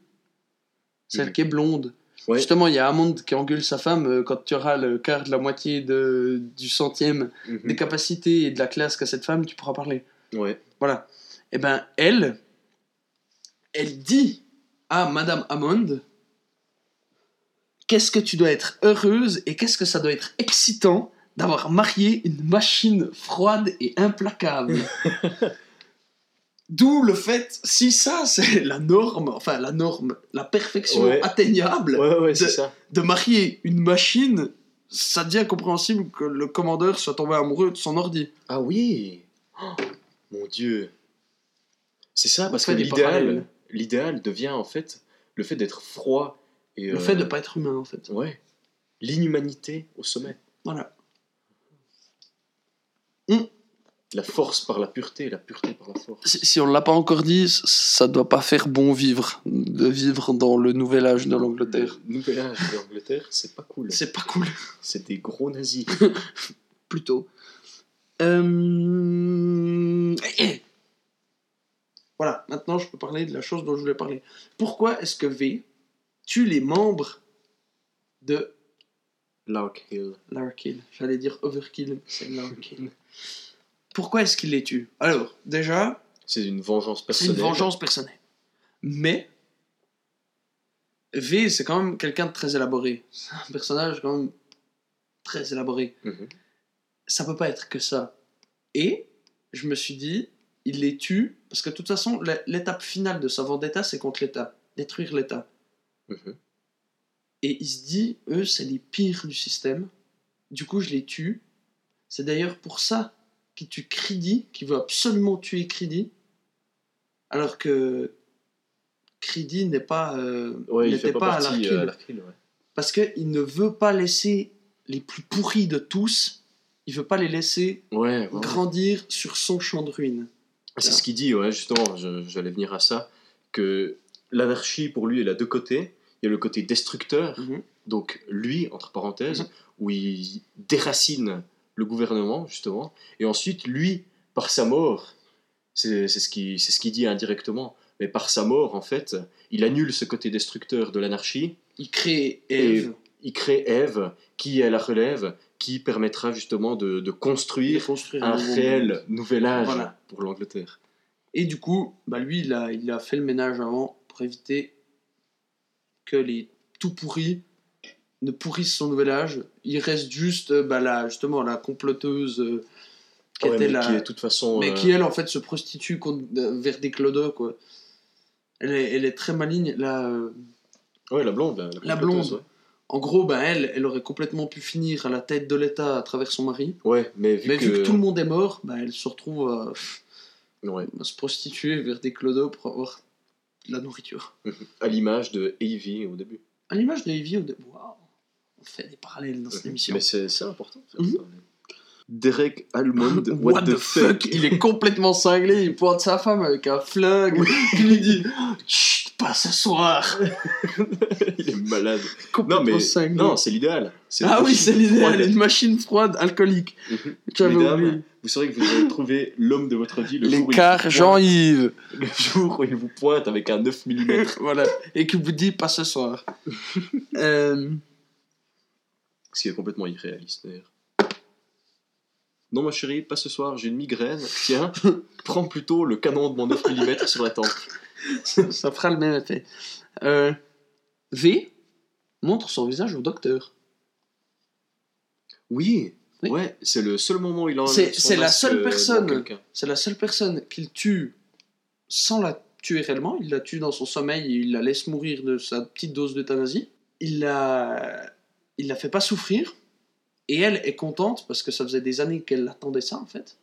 celle Mhm. qui est blonde. Ouais. Justement, il y a Amande qui engueule sa femme euh, quand tu auras le quart de la moitié de, du centième Mhm. des capacités et de la classe qu'a cette femme, tu pourras parler. Ouais. Voilà. Et ben elle, elle dit à Madame Hammond qu'est-ce que tu dois être heureuse et qu'est-ce que ça doit être excitant d'avoir marié une machine froide et implacable. D'où le fait, si ça c'est la norme, enfin la norme, la perfection Ouais. atteignable Ouais, ouais, c'est de- ça. de marier une machine, ça devient compréhensible que le commandeur soit tombé amoureux de son ordi. Ah oui Oh, Mon dieu C'est ça, parce que l'idéal devient en fait le fait d'être froid et Le euh, fait de pas être humain en fait. ouais, l'inhumanité au sommet, Voilà. la force par la pureté, la pureté par la force. Si, si on l'a pas encore dit, ça doit pas faire bon vivre de vivre dans le nouvel âge de l'Angleterre. Le nouvel âge de l'Angleterre, c'est pas cool. C'est pas cool, C'est des gros nazis. plutôt. Euh, eh, eh. Voilà, maintenant je peux parler de la chose dont je voulais parler. Pourquoi est-ce que V tue les membres de Larkhill. Larkill J'allais dire Overkill, c'est Larkill. Pourquoi est-ce qu'il les tue? Alors, déjà, C'est une vengeance C'est personnelle. une vengeance personnelle. Mais V, c'est quand même quelqu'un de très élaboré. C'est un personnage quand même très élaboré. Mhm. Ça peut pas être que ça. Et je me suis dit, il les tue parce que de toute façon, l'étape finale de sa vendetta, c'est contre l'État, détruire l'État. Mhm. Et il se dit, eux, c'est les pires du système. Du coup, je les tue. C'est d'ailleurs pour ça qu'il tue Creedy, qui veut absolument tuer Creedy. Alors que Creedy n'est pas, euh, Ouais, n'était pas, à l'Arkill. euh, ouais. Parce qu'il ne veut pas laisser les plus pourris de tous, il veut pas les laisser Ouais, grandir sur son champ de ruines. C'est ce qu'il dit, ouais, justement, j'allais venir à ça, que l'anarchie, pour lui, elle a deux côtés. Il y a le côté destructeur, Mhm. donc lui, entre parenthèses, Mhm. où il déracine le gouvernement, justement, et ensuite, lui, par sa mort, c'est ce qu'il c'est ce qu'il dit indirectement, mais par sa mort, en fait, il annule ce côté destructeur de l'anarchie, Il crée Eve, il crée Ève, qui est la relève, qui permettra justement de, construire construire un réel monde. nouvel âge Voilà. pour l'Angleterre. Et du coup, bah lui, il a, il a fait le ménage avant pour éviter que les tout pourris ne pourrissent son nouvel âge. Il reste juste, euh, bah, la, justement, la comploteuse euh, qui Ouais, était mais la... qui est de toute façon. Mais euh, qui, elle, en fait, se prostitue contre, vers des clodos, quoi. Elle est, elle est très maligne. La, Ouais, la blonde. La, blonde. En gros, bah, elle, elle aurait complètement pu finir à la tête de l'État à travers son mari. Ouais, Ouais, mais vu Mais que. vu que tout le monde est mort, bah, elle se retrouve à, Ouais. à se prostituer vers des clodos pour avoir de la nourriture. À l'image de Avey au début. À l'image de Evie, au début, waouh, on fait des parallèles dans cette émission. Mais c'est important. faire Mhm. Derek Almond, what, the, fuck, Il est complètement cinglé, il pointe sa femme avec un flingue, il lui dit pas ce soir Il est malade. Complètement Non, mais cinglé. non, c'est l'idéal. C'est ah oui, c'est l'idéal, une machine froide alcoolique. Mhm. J'avais Mesdames, oublié. vous saurez que vous avez trouvé l'homme de votre vie le jour, où il L'écart vous pointe- Jean-Yves. le jour où il vous pointe avec un 9 mm. voilà, et qui vous dit pas ce soir. Euh, Ce qui est complètement irréaliste d'ailleurs. Non, ma chérie, pas ce soir, j'ai une migraine. Tiens, prends plutôt le canon de mon 9 mm sur la tempe. ça fera le même effet. Euh, v montre son visage au docteur. Oui, Oui. ouais, c'est le seul moment où il en C'est- c'est la seule personne. C'est la seule personne qu'il tue sans la tuer réellement. Il la tue dans son sommeil et il la laisse mourir de sa petite dose d'euthanasie. Il la... il la fait pas souffrir. Et elle est contente parce que ça faisait des années qu'elle attendait ça en fait.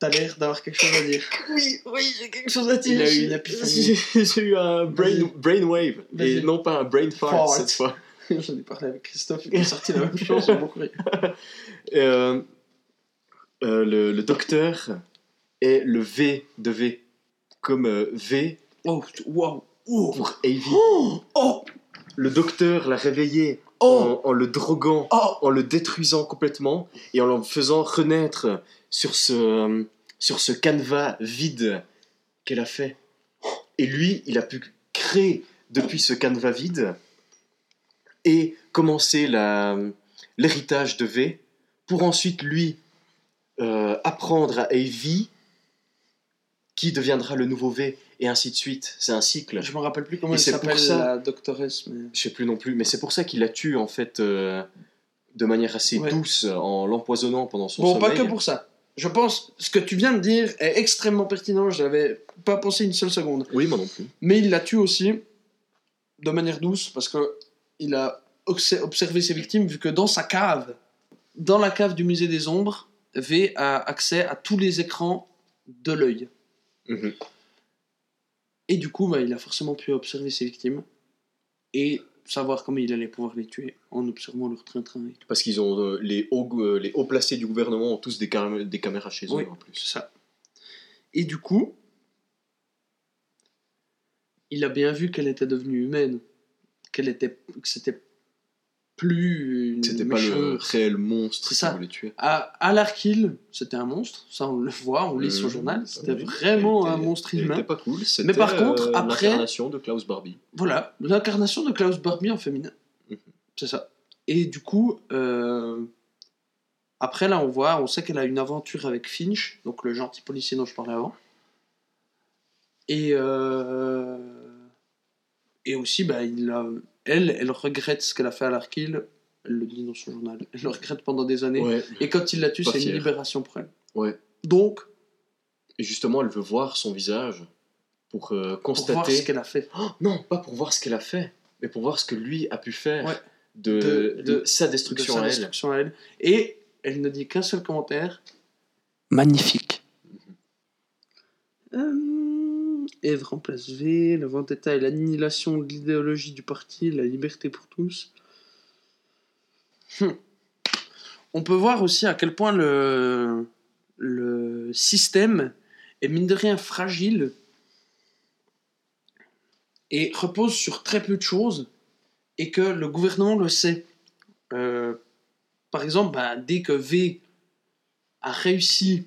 T'as l'air d'avoir quelque chose à dire. Oui, oui, j'ai quelque chose à dire. Il a eu une épiphanie. J'ai eu un brain, brainwave et non pas un brain fart, Fart. cette fois. J'en ai parlé avec Christophe, il m'a sorti la même chose, j'ai beaucoup ri. Euh, euh, le, le docteur est le V de V, comme euh, V Oh, oh, pour Avey. oh, oh, Le docteur l'a réveillé oh, en, en le droguant, oh. en le détruisant complètement et en le faisant renaître sur ce, euh, sur ce canevas vide qu'elle a fait. Et lui, il a pu créer depuis ce canevas vide et commencer l'héritage de V pour ensuite lui euh, apprendre à Avey qui deviendra le nouveau V et ainsi de suite. C'est un cycle. Je me rappelle plus comment Et elle s'appelle, ça- la doctoresse, mais... Je sais plus non plus, mais c'est pour ça qu'il la tue en fait euh, de manière assez Ouais. douce en l'empoisonnant pendant son Bon, sommeil. pas que pour ça. Je pense, ce que tu viens de dire est extrêmement pertinent, je n'avais pas pensé une seule seconde. Oui, moi non plus. Mais il la tue aussi de manière douce parce que il a obse- observé ses victimes vu que dans sa cave, dans la cave du musée des ombres, V a accès à tous les écrans de l'œil. Mhm. Et du coup, bah, il a forcément pu observer ses victimes et savoir comment il allait pouvoir les tuer en observant leur train-train. Parce qu'ils ont euh, les hauts, euh, les hauts placés du gouvernement ont tous des, cam- des caméras chez eux Oui. en plus. C'est ça. Et du coup, il a bien vu qu'elle était devenue humaine, qu'elle était, que c'était plus C'était pas le réel monstre qui voulait tuer. À, à l'Arkil, c'était un monstre, ça on le voit, on lit son Mhm. journal, c'était Oui. vraiment un monstre humain. était pas cool. C'était, Mais par contre, euh, après- l'incarnation de Klaus Barbie. Voilà, l'incarnation de Klaus Barbie en féminin. Mhm. C'est ça. Et du coup, euh, après là, on voit, on sait qu'elle a une aventure avec Finch, donc le gentil policier dont je parlais avant. Et, euh, et aussi, bah, il a, elle, elle regrette ce qu'elle a fait à l'Arkil. Elle le dit dans son journal. Elle le regrette pendant des années. Ouais. Et quand il la tue, c'est une libération pour elle. Ouais. Donc, Et justement, elle veut voir son visage pour euh, pour voir constater. ce qu'elle a fait. Oh, non, pas pour voir ce qu'elle a fait, mais pour voir ce que lui a pu faire Ouais. de, De- de de- sa de destruction sa à elle. destruction à elle. Et elle ne dit qu'un seul commentaire. Magnifique. Euh, Ève remplace V, la vendetta et l'annihilation de l'idéologie du parti, la liberté pour tous. Hmm. On peut voir aussi à quel point le, le système est mine de rien fragile et repose sur très peu de choses et que le gouvernement le sait. Euh, par exemple, bah, dès que V a réussi.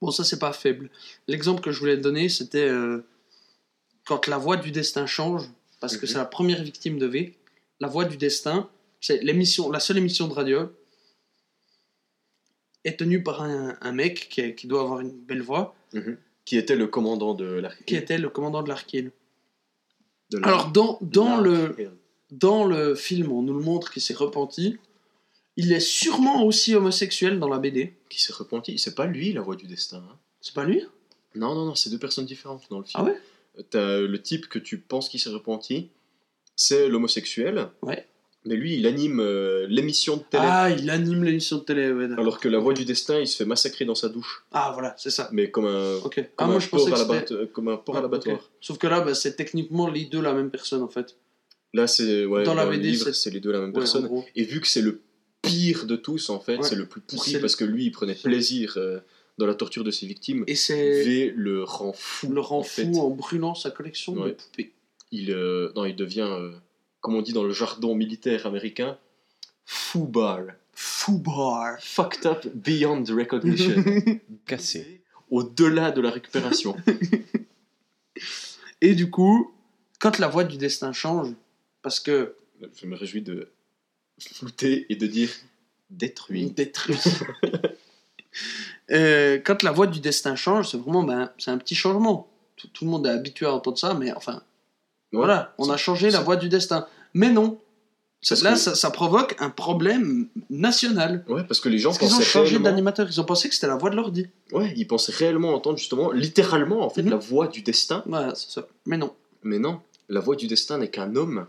Bon, ça, c'est pas faible. L'exemple que je voulais te donner, c'était euh, quand la voix du destin change, parce que Mhm. c'est la première victime de V. La voix du destin, c'est l'émission, la seule émission de radio est tenu par un, un mec qui, doit avoir une belle voix, Qui était le commandant de la. qui était le commandant de l'Arkil. Alors, dans, dans, le, dans le film, on nous le montre qu'il s'est repenti. Il est sûrement aussi homosexuel dans la BD. Qui s'est repenti. C'est pas lui la voix du destin. hein. C'est pas lui? Non, non, non, c'est deux personnes différentes dans le film. Ah ouais? T'as le type que tu penses qui s'est repenti, c'est l'homosexuel. Ouais. Mais lui, il anime euh, l'émission de télé. Ah, il anime l'émission de télé. ouais, d'accord. Alors que la voix du destin, il se fait massacrer dans sa douche. Ah, voilà, c'est ça. Mais comme un, Ok. Ah, comme moi, un je pensais porc que à c'était... l'abat- comme un porc à Ah, l'abattoir. ok. Sauf que là, bah, c'est techniquement les deux la même personne, en fait. Là, c'est ouais, Dans la BD, livre, c'est- c'est les deux la même Ouais, en personne. gros. Et vu que c'est le pire de tous, en fait, Ouais. c'est le plus pourri parce que lui, il prenait plaisir euh, dans la torture de ses victimes. Et c'est... V le rend fou. le rend en fait. fou en brûlant sa collection de poupées. Il, euh, non, il devient, euh, comme on dit dans le jargon militaire américain, foubar. Foubar. Fucked up beyond recognition. Cassé. Au-delà de la récupération. Et du coup, quand la voix du destin change, parce que Je me réjouis de flouter et de dire détruit. détruit. Euh, quand la voix du destin change, c'est vraiment ben, c'est un petit changement. Tout, tout le monde est habitué à entendre ça, mais enfin, Ouais, voilà, on a changé la voix du destin. Mais non, Parce là, que- ça, ça provoque un problème national. Ouais, parce que les gens Parce qu'ils ont pensaient changé réellement... d'animateur, ils ont pensé que c'était la voix de l'ordi. Ouais, ils pensaient réellement entendre justement, littéralement, en fait, Mhm. la voix du destin. Voilà, c'est ça. Mais non. Mais non, la voix du destin n'est qu'un homme.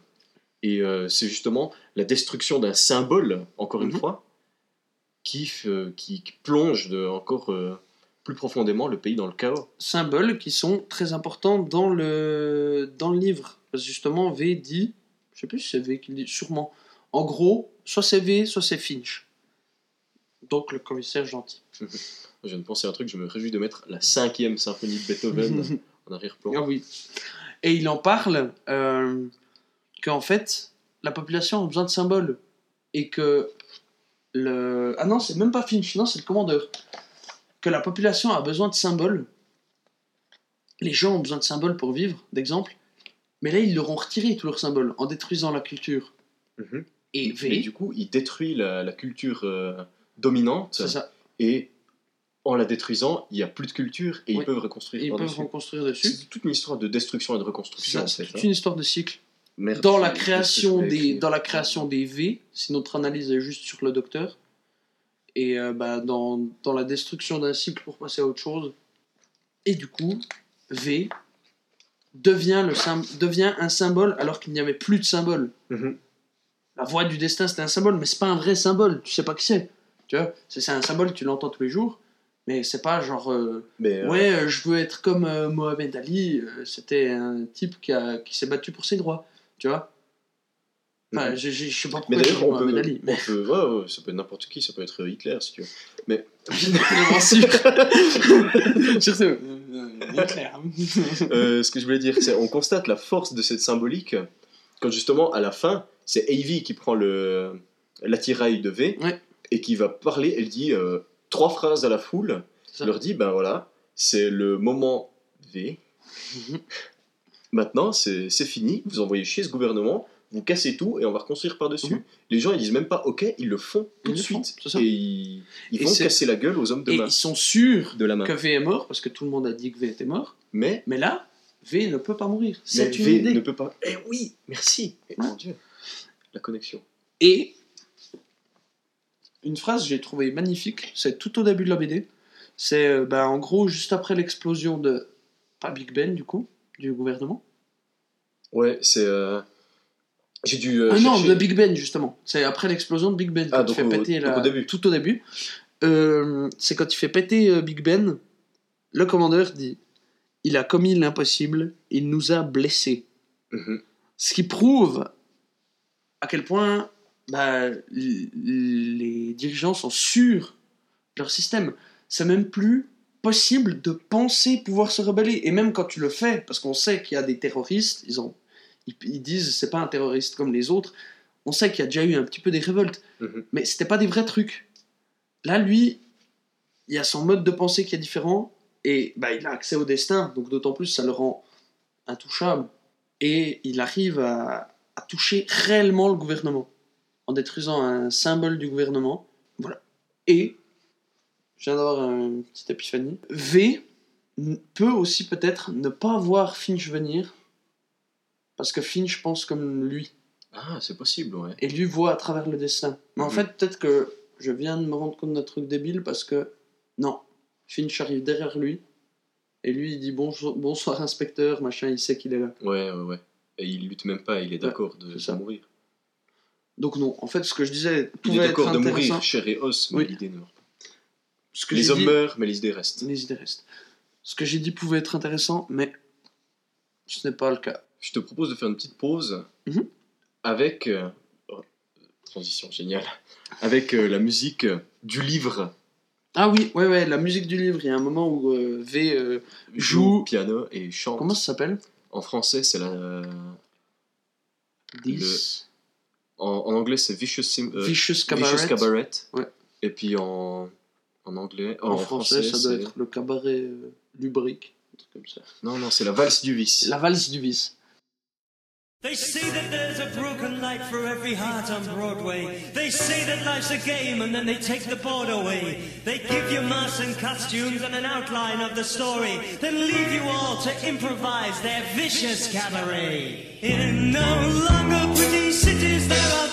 Et euh, c'est justement la destruction d'un symbole, encore une Mhm. fois, qui, qui plonge de, encore euh, plus profondément le pays dans le chaos. Symboles qui sont très importants dans le, dans le livre. Parce que justement, V dit, je sais plus si c'est V qui le dit, sûrement. En gros, soit c'est V, soit c'est Finch. Donc le commissaire gentil. Je viens de penser à un truc, je me réjouis de mettre la cinquième symphonie de Beethoven en arrière-plan. Ah oui. Et il en parle euh, qu'en fait, la population a besoin de symboles. Et que le. Ah non, c'est même pas Finch, non, c'est le commandeur. Que la population a besoin de symboles. Les gens ont besoin de symboles pour vivre, d'exemple. Mais là, ils leur ont retiré tous leurs symboles en détruisant la culture. Mhm. Et Mais du coup, il détruit la, la culture euh, dominante. ça. Et en la détruisant, il n'y a plus de culture et Oui. ils peuvent reconstruire Et ils peuvent reconstruire dessus. C'est toute une histoire de destruction et de reconstruction. en c'est fait, toute hein. une histoire de cycle. Dans la création des dans la création des V si notre analyse est juste sur le docteur et euh, bah, dans, dans la destruction d'un cycle pour passer à autre chose et du coup V devient le devient un symbole alors qu'il n'y avait plus de symbole. Mhm. la voix du destin c'était un symbole mais c'est pas un vrai symbole tu sais pas qui c'est tu vois. C'est c'est un symbole tu l'entends tous les jours mais c'est pas genre euh, Mais, euh, ouais je veux être comme Mohamed Ali c'était un type qui, a- qui s'est battu pour ses droits tu vois Enfin, Mhm. je, je, je sais pas Mais pourquoi je d'ailleurs, on peut, Mohamed Ali. Mais... on peut- ouais, ouais, ça peut être n'importe qui, ça peut être Hitler si tu veux. Mais Bien sûr. Euh, Hitler. euh, ce que je voulais dire, c'est on constate la force de cette symbolique quand justement à la fin, c'est Avy qui prend le l'attirail de V Ouais. et qui va parler. Elle dit euh, trois phrases à la foule. Elle leur dit ben voilà, c'est le moment V. Maintenant, c'est fini. Vous envoyez chier ce gouvernement. Vous cassez tout et on va reconstruire par-dessus. Mhm. Les gens ils disent même pas ok, ils le font tout Ils de font, suite ça. et ils, ils Et vont casser la gueule aux hommes de Et main. ils sont sûrs De la main. que V est mort parce que tout le monde a dit que V était mort. Mais Mais là, V ne peut pas mourir. C'est une V idée. ne peut pas. Eh oui, merci. Eh, Ouais. Mon Dieu, la connexion. Et une phrase que j'ai trouvée magnifique, c'est tout au début de la BD. C'est euh, ben, en gros juste après l'explosion de. Pas Big Ben du coup, du gouvernement. Ouais, c'est. euh, J'ai dû. euh, Ah non, de Big Ben justement. C'est après l'explosion de Big Ben Ah, quand donc il fait au- péter la... au début. tout au début. Euh, c'est quand il fait péter euh, Big Ben, le commandeur dit il a commis l'impossible, il nous a blessés. Mhm. Ce qui prouve à quel point bah, les dirigeants sont sûrs de leur système. C'est même plus possible de penser pouvoir se rebeller. Et même quand tu le fais, parce qu'on sait qu'il y a des terroristes, ils, ont, ils, ils disent c'est pas un terroriste comme les autres, on sait qu'il y a déjà eu un petit peu des révoltes, Mhm. mais c'était pas des vrais trucs. Là, lui, il y a son mode de pensée qui est différent, et bah, il a accès au destin, donc d'autant plus ça le rend intouchable. Et il arrive à, à toucher réellement le gouvernement, en détruisant un symbole du gouvernement. Voilà. Et Je viens d'avoir une petite épiphanie. V peut aussi peut-être ne pas voir Finch venir. Parce que Finch pense comme lui. Ah, c'est possible, ouais. Et lui voit à travers le dessin. Mais en Mhm. fait, peut-être que je viens de me rendre compte d'un truc débile parce que. Non. Finch arrive derrière lui. Et lui, il dit bonjour, bonsoir, inspecteur, machin, il sait qu'il est là. Ouais, ouais, ouais. Et il lutte même pas, il est d'accord de, de mourir. Donc, non. En fait, ce que je disais Il est d'accord de mourir, chair et os, mais Oui. l'idée ne meurt pas. Ce que Les hommes dit- meurent, mais les idées restent. Les idées restent. Ce que j'ai dit pouvait être intéressant, mais ce n'est pas le cas. Je te propose de faire une petite pause Mhm. avec. euh, oh, transition géniale. Avec euh, la musique euh, du livre. Ah oui, ouais, ouais, la musique du livre. Il y a un moment où V Joue Joue- piano et chante. Comment ça s'appelle? En français, c'est la. 10. En, en anglais, c'est Vicious, Sim- Vicious Cabaret. Vicious Cabaret. Ouais. Et puis en, en anglais. oh, En, français, ça doit être le cabaret euh, lubrique. Un truc comme ça. Non, non, c'est la valse du vice. La valse du vice. They say that there's a broken light for every heart on Broadway. They say that life's a game and then they take the board away. They give you masks and costumes and an outline of the story, then leave you all to improvise their vicious cabaret. In no longer pretty cities, there are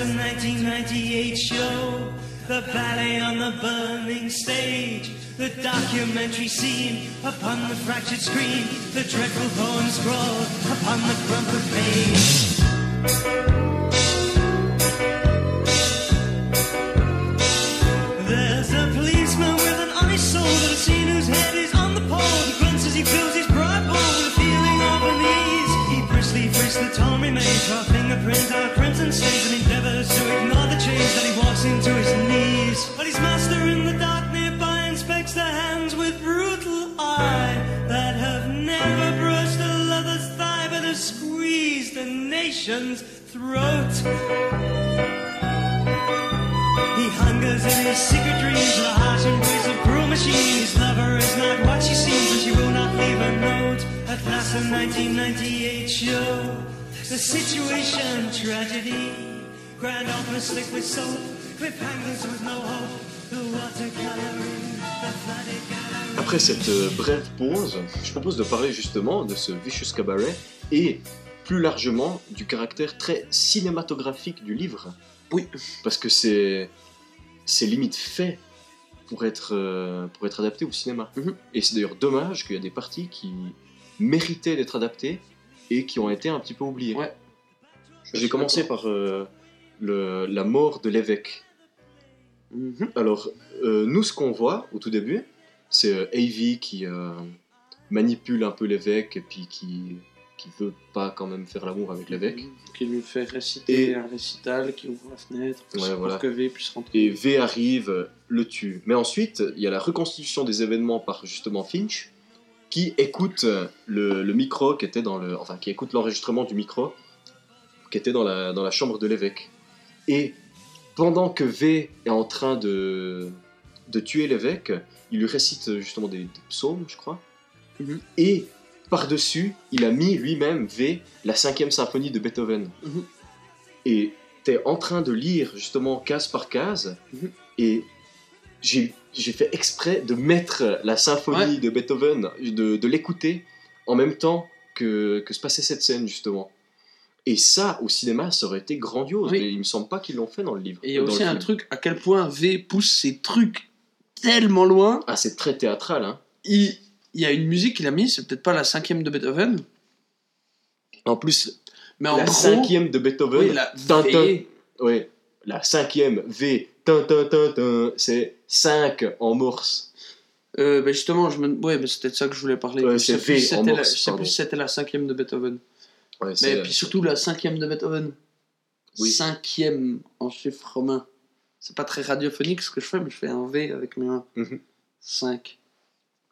the 1998 show, the ballet on the burning stage, the documentary scene upon the fractured screen, the dreadful poem scrawled upon the crumpled page. There's a policeman with an honest soul that I've seen whose head is on the pole. He grunts as he fills his Briskly frisks the torn remains, our fingerprints, our and stains, and endeavors to ignore the change that he walks into his knees. But his master in the dark nearby inspects the hands with brutal eye that have never brushed a lover's thigh, but have squeezed a nation's throat. He hungers in his secret dreams, the harsh embrace of cruel machine. His lover is not what she seems, and she will not leave a note. At last, the 1998 show, the situation tragedy. Grand opera slick with soap, cliffhangers with no hope. The watercoloring, the flooded gallery. Après cette euh, brève pause, je propose de parler justement de ce Vicious Cabaret et plus largement du caractère très cinématographique du livre. Oui. Parce que c'est c'est limite fait pour être, euh, pour être adapté au cinéma. Mhm. Et c'est d'ailleurs dommage qu'il y a des parties qui méritaient d'être adaptées et qui ont été un petit peu oubliées. Ouais. J'ai commencé par euh, le- la mort de l'évêque. Mhm. Alors, euh, nous, ce qu'on voit au tout début, c'est euh, Avy qui euh, manipule un peu l'évêque et puis qui, qui veut pas quand même faire l'amour avec l'évêque. Qui lui fait réciter Et- un récital, qui ouvre la fenêtre, pour, Ouais, pour voilà. que V puisse rentrer. Et V arrive, le tue. Mais ensuite, il y a la reconstitution des événements par justement Finch, qui écoute euh, le, le micro qui était dans le, enfin qui écoute l'enregistrement du micro qui était dans la, dans la chambre de l'évêque. Et pendant que V est en train de, de tuer l'évêque, il lui récite euh, justement des, des psaumes, je crois. Mhm. Et par-dessus, il a mis lui-même V la cinquième symphonie de Beethoven. Mhm. Et t'es en train de lire justement case par case, Mhm. et j'ai j'ai fait exprès de mettre la symphonie de Beethoven, de, de l'écouter en même temps que, que se passait cette scène justement. Et ça, au cinéma, ça aurait été grandiose, Oui. mais il me semble pas qu'ils l'ont fait dans le livre. Et il y a aussi un truc, à quel point V pousse ses trucs tellement loin. Ah, c'est très théâtral, hein. Il, il y a une musique qu'il a mis, c'est peut-être pas la cinquième de Beethoven, En plus, mais en la gros, cinquième de Beethoven, oui, la tin, tin, V, ouais, la cinquième V, c'est 5 en morse. Euh, ben justement, je me... ouais, mais c'était de ça que je voulais parler. Ouais, Je c'est sais plus V si en c'était la... morse, je sais pardon. plus si c'était la cinquième de Beethoven. Ouais, Mais puis surtout la cinquième de Beethoven. Oui. Cinquième en chiffre romain. C'est pas très radiophonique ce que je fais, mais je fais un V avec mes mains. Mhm. 5.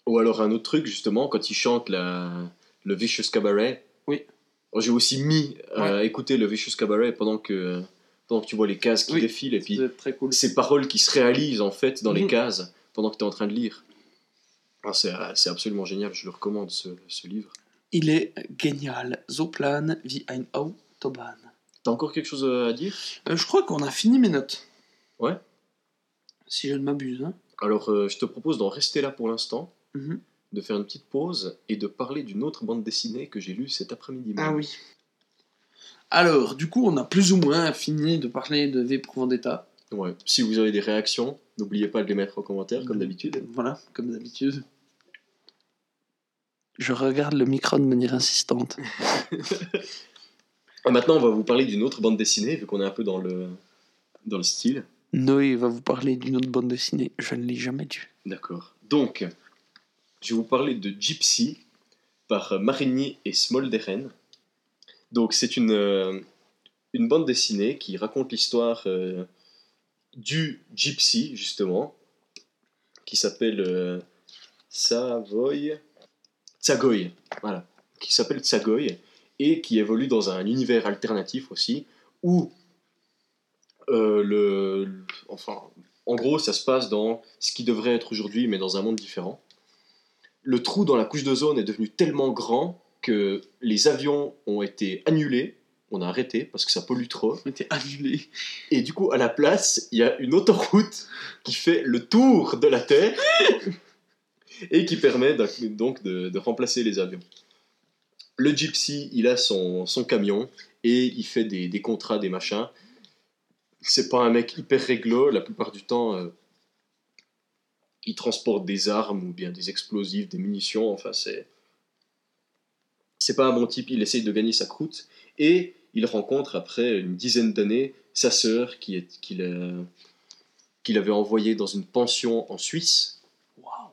Ou alors un autre truc, justement, quand il chante la... le Vicious Cabaret. Oui. Alors, J'ai aussi mis à écouter le Vicious Cabaret pendant que, pendant que tu vois les cases qui Oui. défilent et puis cool. ces paroles qui se réalisent en fait dans les Mhm. cases pendant que tu es en train de lire. Ah, c'est c'est absolument génial, je le recommande ce, ce livre. Il est génial. Zoplan wie ein Autobahn. T'as encore quelque chose à dire? Euh, je crois qu'on a fini mes notes. Ouais. Si je ne m'abuse. Hein. Alors, euh, je te propose d'en rester là pour l'instant, Mhm. de faire une petite pause et de parler d'une autre bande dessinée que j'ai lue cet après-midi. Ah oui. Alors, du coup, on a plus ou moins fini de parler de V pour Vendetta. Ouais. Si vous avez des réactions, n'oubliez pas de les mettre en commentaire, comme d'habitude. Voilà, comme d'habitude. Je regarde le micro de manière insistante. Et maintenant, on va vous parler d'une autre bande dessinée, vu qu'on est un peu dans le, dans le style. Noé va vous parler d'une autre bande dessinée. Je ne l'ai jamais vue. D'accord. Donc, je vais vous parler de Gypsy par Marigny et Smolderen. Donc, c'est une, euh, une bande dessinée qui raconte l'histoire euh, du Gypsy, justement, qui s'appelle euh, Savoy. Tsagoy, voilà. Qui s'appelle Tsagoy et qui évolue dans un univers alternatif aussi, où le- enfin, en gros, ça se passe dans ce qui devrait être aujourd'hui, mais dans un monde différent. Le trou dans la couche d'ozone est devenu tellement grand que les avions ont été annulés, on a arrêté parce que ça pollue trop, On était annulé. et du coup, à la place, il y a une autoroute qui fait le tour de la Terre et qui permet donc de, de remplacer les avions. Le gypsy, il a son, son camion et il fait des, des contrats, des machins. C'est pas un mec hyper réglo, la plupart du temps, euh, il transporte des armes ou bien des explosifs, des munitions, enfin c'est. C'est pas un bon type, il essaye de gagner sa croûte et il rencontre après une dizaine d'années sa sœur qui est- qu'il avait envoyée dans une pension en Suisse. Waouh.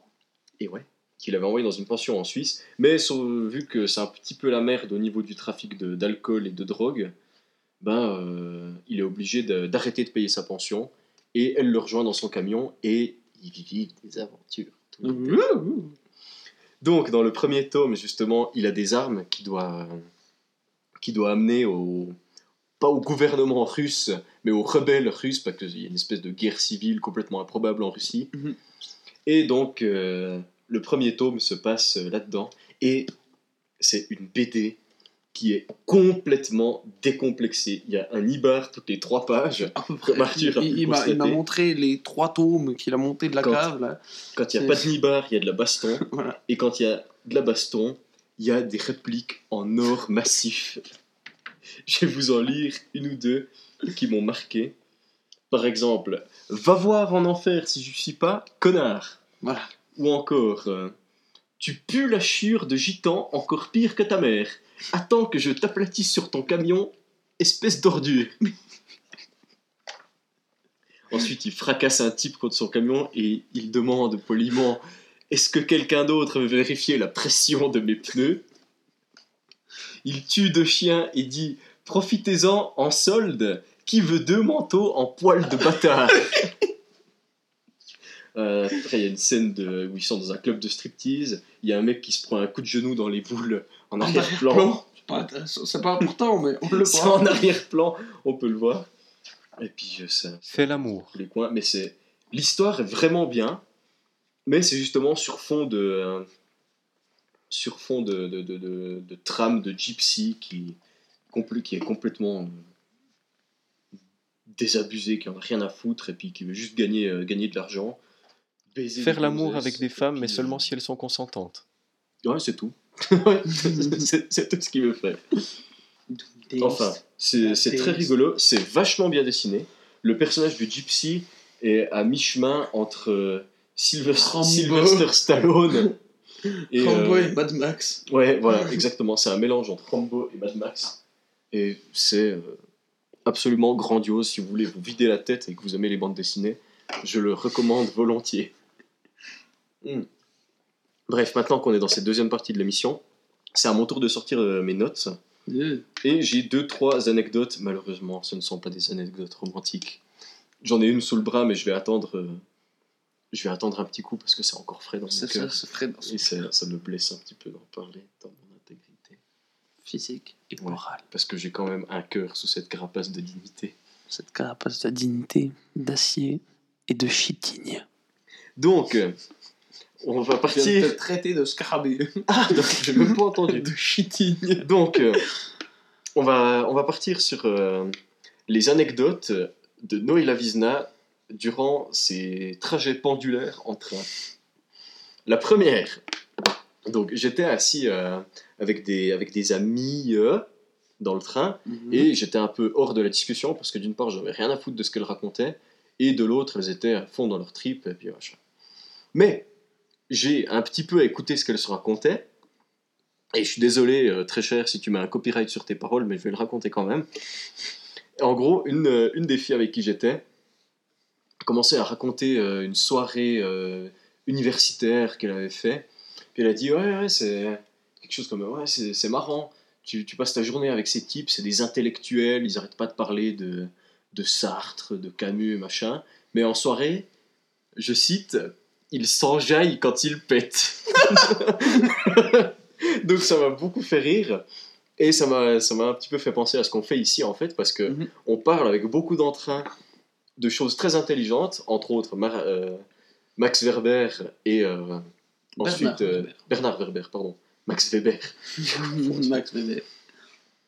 Et ouais, qu'il avait envoyé dans une pension en Suisse. Mais vu que c'est un petit peu la merde au niveau du trafic de- d'alcool et de drogue, ben, euh, il est obligé de- d'arrêter de payer sa pension. Et elle le rejoint dans son camion et ils vivent des aventures. tout. Donc, dans le premier tome, justement, il a des armes doit, qu'il doit amener au. pas au gouvernement russe, mais aux rebelles russes, parce qu'il y a une espèce de guerre civile complètement improbable en Russie. Mhm. Et donc, euh, le premier tome se passe euh, là-dedans, et c'est une BD qui est complètement décomplexée. Il y a un ibar toutes les trois pages. Comme Arthur il, il m'a, montré les trois tomes qu'il a montés de la Quand- cave. Là. Quand il n'y a pas de nibar, il y a de la baston. Voilà. Et quand il y a de la baston, il y a des répliques en or massif. Je vais vous en lire une ou deux qui m'ont marqué. Par exemple, Va voir en enfer si je suis pas connard. Voilà. Ou encore, euh, Tu pues la chure de gitan encore pire que ta mère. Attends que je t'aplatisse sur ton camion, espèce d'ordure. Ensuite, il fracasse un type contre son camion et il demande poliment Est-ce que quelqu'un d'autre veut vérifier la pression de mes pneus? Il tue deux chiens et dit Profitez-en en solde, qui veut deux manteaux en poil de bâtard? Euh, Après, il y a une scène de, où ils sont dans un club de striptease. Il y a un mec qui se prend un coup de genou dans les boules en arrière-plan. arrière-plan. C'est pas important, mais on le C'est voit. en arrière-plan, on peut le voir. Et puis, euh, ça, Fais l'amour. les coins. Mais c'est l'histoire est vraiment bien, mais c'est justement sur fond de euh, sur fond de, de, de, de, de trame de gypsy qui, compl- qui est complètement euh, désabusé, qui en a rien à foutre et puis qui veut juste gagner, euh, gagner de l'argent. Faire l'amour avec des femmes, mais seulement si elles sont consentantes. Ouais, c'est tout. C'est tout ce qu'il veut faire. Enfin, c'est très rigolo, c'est vachement bien dessiné. Le personnage du Gypsy est à mi-chemin entre euh. Sylvester Stallone et. Rambo euh, et Mad Max. ouais, voilà, exactement. C'est un mélange entre Rambo et Mad Max. Et c'est euh, absolument grandiose. Si vous voulez vous vider la tête et que vous aimez les bandes dessinées, je le recommande volontiers. Hmm. Bref, maintenant qu'on est dans cette deuxième partie de l'émission, c'est à mon tour de sortir euh, mes notes. Et j'ai deux, trois anecdotes. Malheureusement, ce ne sont pas des anecdotes romantiques. J'en ai une sous le bras, mais je vais attendre. euh, je vais attendre un petit coup parce que c'est encore frais dans mon cœur. c'est très dans Et ça, ça me blesse un petit peu d'en parler dans mon intégrité. physique et Ouais. moral. Parce que j'ai quand même un cœur sous cette carapace de dignité. Cette carapace de dignité, d'acier et de chitigne. Donc, on va partir. traiter de scarabée. Ah, donc, j'ai même pas entendu. de chitigne. Donc, euh, on, va, on va partir sur euh, les anecdotes de Noé Lavizna durant ses trajets pendulaires en train. La première, donc j'étais assis euh, avec, des, avec des amis dans le train et j'étais un peu hors de la discussion parce que d'une part j'avais rien à foutre de ce qu'elles racontaient et de l'autre elles étaient à fond dans leur trip et puis machin. Mais j'ai un petit peu écouté ce qu'elles se racontaient et je suis désolé euh, très cher si tu mets un copyright sur tes paroles mais je vais le raconter quand même. En gros, une, euh, une des filles avec qui j'étais commençait à raconter euh, une soirée universitaire qu'elle avait fait. Puis elle a dit Ouais, c'est quelque chose comme Ouais, c'est marrant. Tu, tu passes ta journée avec ces types, c'est des intellectuels, ils arrêtent pas de parler de, de Sartre, de Camus, machin. Mais en soirée, je cite Ils s'enjaillent quand ils pètent. Donc ça m'a beaucoup fait rire. Et ça m'a ça m'a un petit peu fait penser à ce qu'on fait ici en fait, parce que Mhm. on parle avec beaucoup d'entrain de choses très intelligentes, entre autres Mar- euh, Max Weber et euh, ensuite euh, Weber. Bernard Werber, pardon, Max Weber, Max Weber.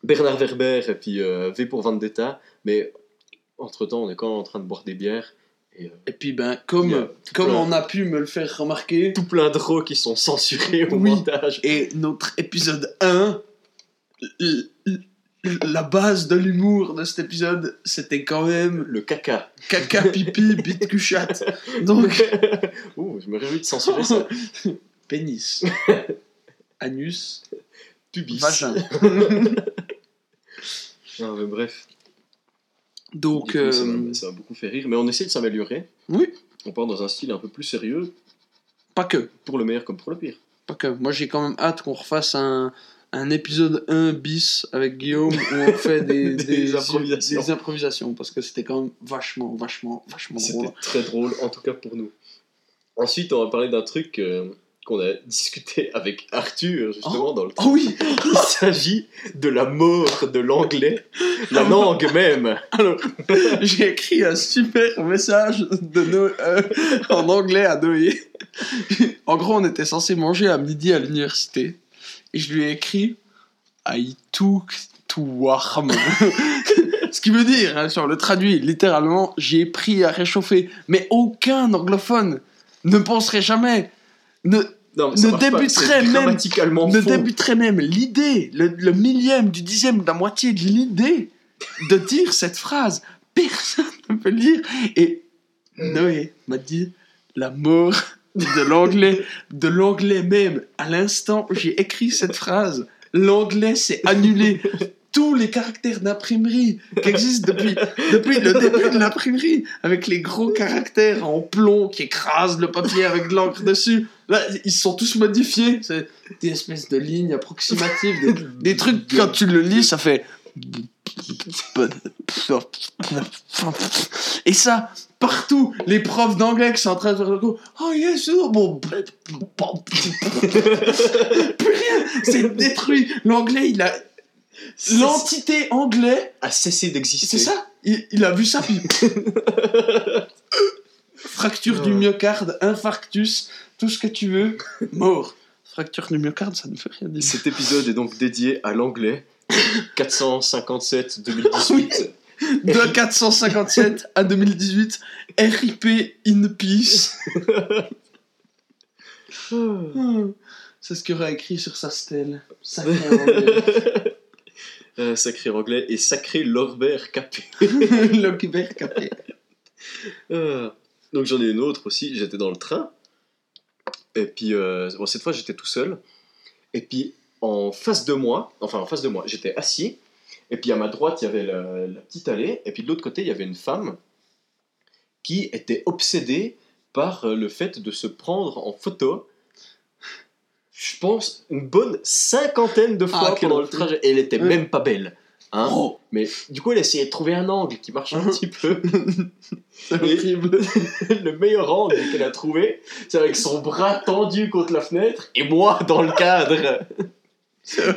Bernard Werber et puis euh, V pour Vendetta, mais entre temps on est quand même en train de boire des bières et euh, Et puis, ben, a comme, comme plein- on a pu me le faire remarquer, tout plein de rots qui sont censurés au Oui. montage. et notre épisode 1, l- l- la base de l'humour de cet épisode, c'était quand même Le caca. caca, pipi, bite, cuchat. Donc, Ouh, je me réjouis de censurer ça. pénis, anus, Pubis. vagin. Mais bref. Donc, Du coup, ça euh, m'a- ça m'a beaucoup fait rire, mais on essaie de s'améliorer. oui, On part dans un style un peu plus sérieux, pas que. pour le meilleur comme pour le pire. Pas que. Moi, j'ai quand même hâte qu'on refasse un, un épisode 1 bis avec Guillaume où on fait des, Des improvisations. des improvisations parce que c'était quand même vachement, vachement, vachement drôle. C'était très drôle, en tout cas pour nous. Ensuite, on va parler d'un truc euh, qu'on a discuté avec Arthur, justement, dans le Oh oui Il s'agit de la mort de l'anglais, la langue même. Alors, j'ai écrit un super message de Noé- euh, en anglais à Noé. en gros, on était censé manger à midi à l'université. Et je lui ai écrit I took to warm. Ce qui veut dire, hein, si on le traduit littéralement, j'ai pris à réchauffer. Mais aucun anglophone ne penserait jamais, ne, Non, Ne ça débuterait même- grammaticalement ne faux. débuterait même l'idée, le, le millième du dixième de la moitié de l'idée de dire cette phrase. Personne ne peut le dire. Et Noé m'a dit la mort de l'anglais, de l'anglais même. À l'instant où j'ai écrit cette phrase, l'anglais s'est annulé. Tous les caractères d'imprimerie qui existent depuis, depuis le début de l'imprimerie, avec les gros caractères en plomb qui écrasent le papier avec de l'encre dessus, là, ils sont tous modifiés. C'est des espèces de lignes approximatives, des, des trucs, quand tu le lis, ça fait. Et ça, partout, les profs d'anglais qui sont en train de faire le coup. Oh yes, oh, bon. Plus rien, c'est détruit. L'anglais, il a. L'entité anglais, a cessé d'exister. c'est ça il, il a vu ça, puis. Fracture du myocarde, infarctus, tout ce que tu veux, mort. Fracture du myocarde, ça ne veut rien dire. Cet épisode est donc dédié à l'anglais. 457 2018. De 457 à 2018, RIP in peace. Hmm. C'est ce qu'il aura écrit sur sa stèle. Sacré anglais. Euh, sacré anglais et sacré Lorbert Capé. Le capé. Euh, donc j'en ai une autre aussi, j'étais dans le train. Et puis, euh, bon, cette fois j'étais tout seul. Et puis en face de moi, enfin en face de moi, j'étais assis. Et puis à ma droite, il y avait la, la petite allée. Et puis de l'autre côté, il y avait une femme qui était obsédée par le fait de se prendre en photo. Je pense une bonne cinquantaine de fois Ah, pendant le trajet. Et elle était Ouais. même pas belle. Hein Oh, Mais du coup, elle essayait de trouver un angle qui marche un petit peu. c'est horrible. le meilleur angle qu'elle a trouvé, c'est avec son bras tendu contre la fenêtre et moi dans le cadre.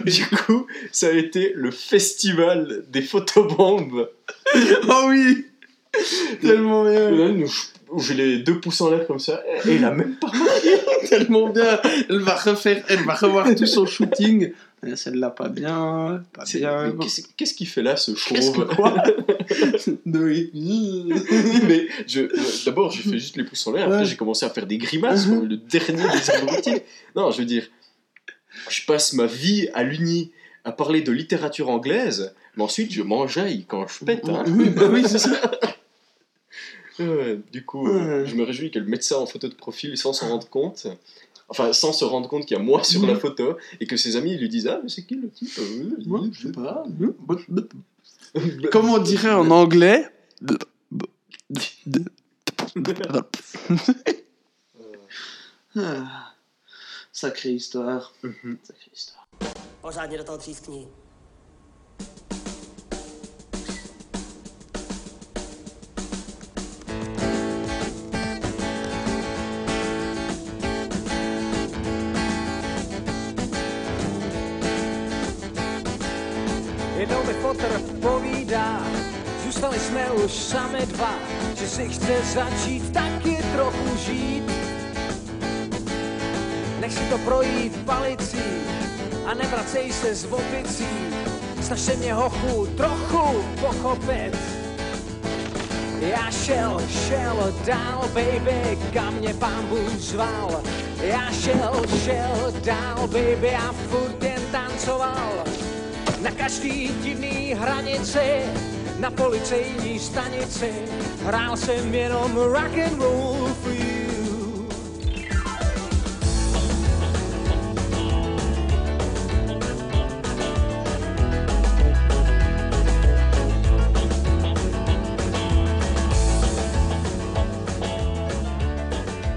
Du coup, ça a été le festival des photobombes. Oh oui Tellement bien Là, nous, Où j'ai les deux pouces en l'air comme ça, et il a même pas Tellement bien Elle va refaire, elle va revoir tout son shooting. Celle-là, pas bien, pas bien. Qu'est-ce qu'il fait là, ce chauve Mais d'abord, j'ai fait juste les pouces en l'air, après j'ai commencé à faire des grimaces, comme le dernier des abrutis. Non, je veux dire, je passe ma vie à l'uni à parler de littérature anglaise, mais ensuite je m'enjaille quand je pète. Hein. Oui, bah oui, c'est ça. Euh, du coup, euh, je me réjouis que le médecin en photo de profil, sans s'en rendre compte, enfin sans se rendre compte qu'il y a moi sur la photo, et que ses amis lui disent Ah, mais c'est qui le type Euh, Moi, je sais pas. Comment on dirait en anglais Ah, Sacrée histoire. Mhm. Sacrée histoire. Fotr povídá, zůstali jsme už sami dva, že si chce začít taky trochu žít. Nech si to projít palicí a nevracej se z opicí. Snaž se mě hochu trochu pochopit. Já šel, šel dál, baby, kam mě pán Bůh zval. Já šel, šel dál, baby, a furt jen tancoval. Na každý divný hranici, na policejní stanici, hrál jsem jenom rock and roll for you.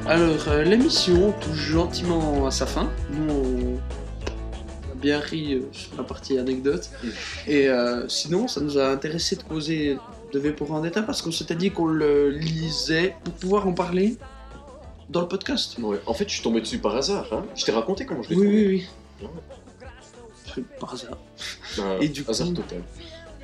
Alors, euh, l'émission touche gentiment à sa fin. Nous, on bien ri euh, sur la partie anecdote. Et euh, sinon, ça nous a intéressé de causer de V pour Vendetta parce qu'on s'était dit qu'on le lisait pour pouvoir en parler dans le podcast. Ouais. En fait, je suis tombé dessus par hasard. Hein. Je t'ai raconté comment je l'ai Oui, trouvé. oui, oui. C'est Par hasard. Un Et du hasard coup- total.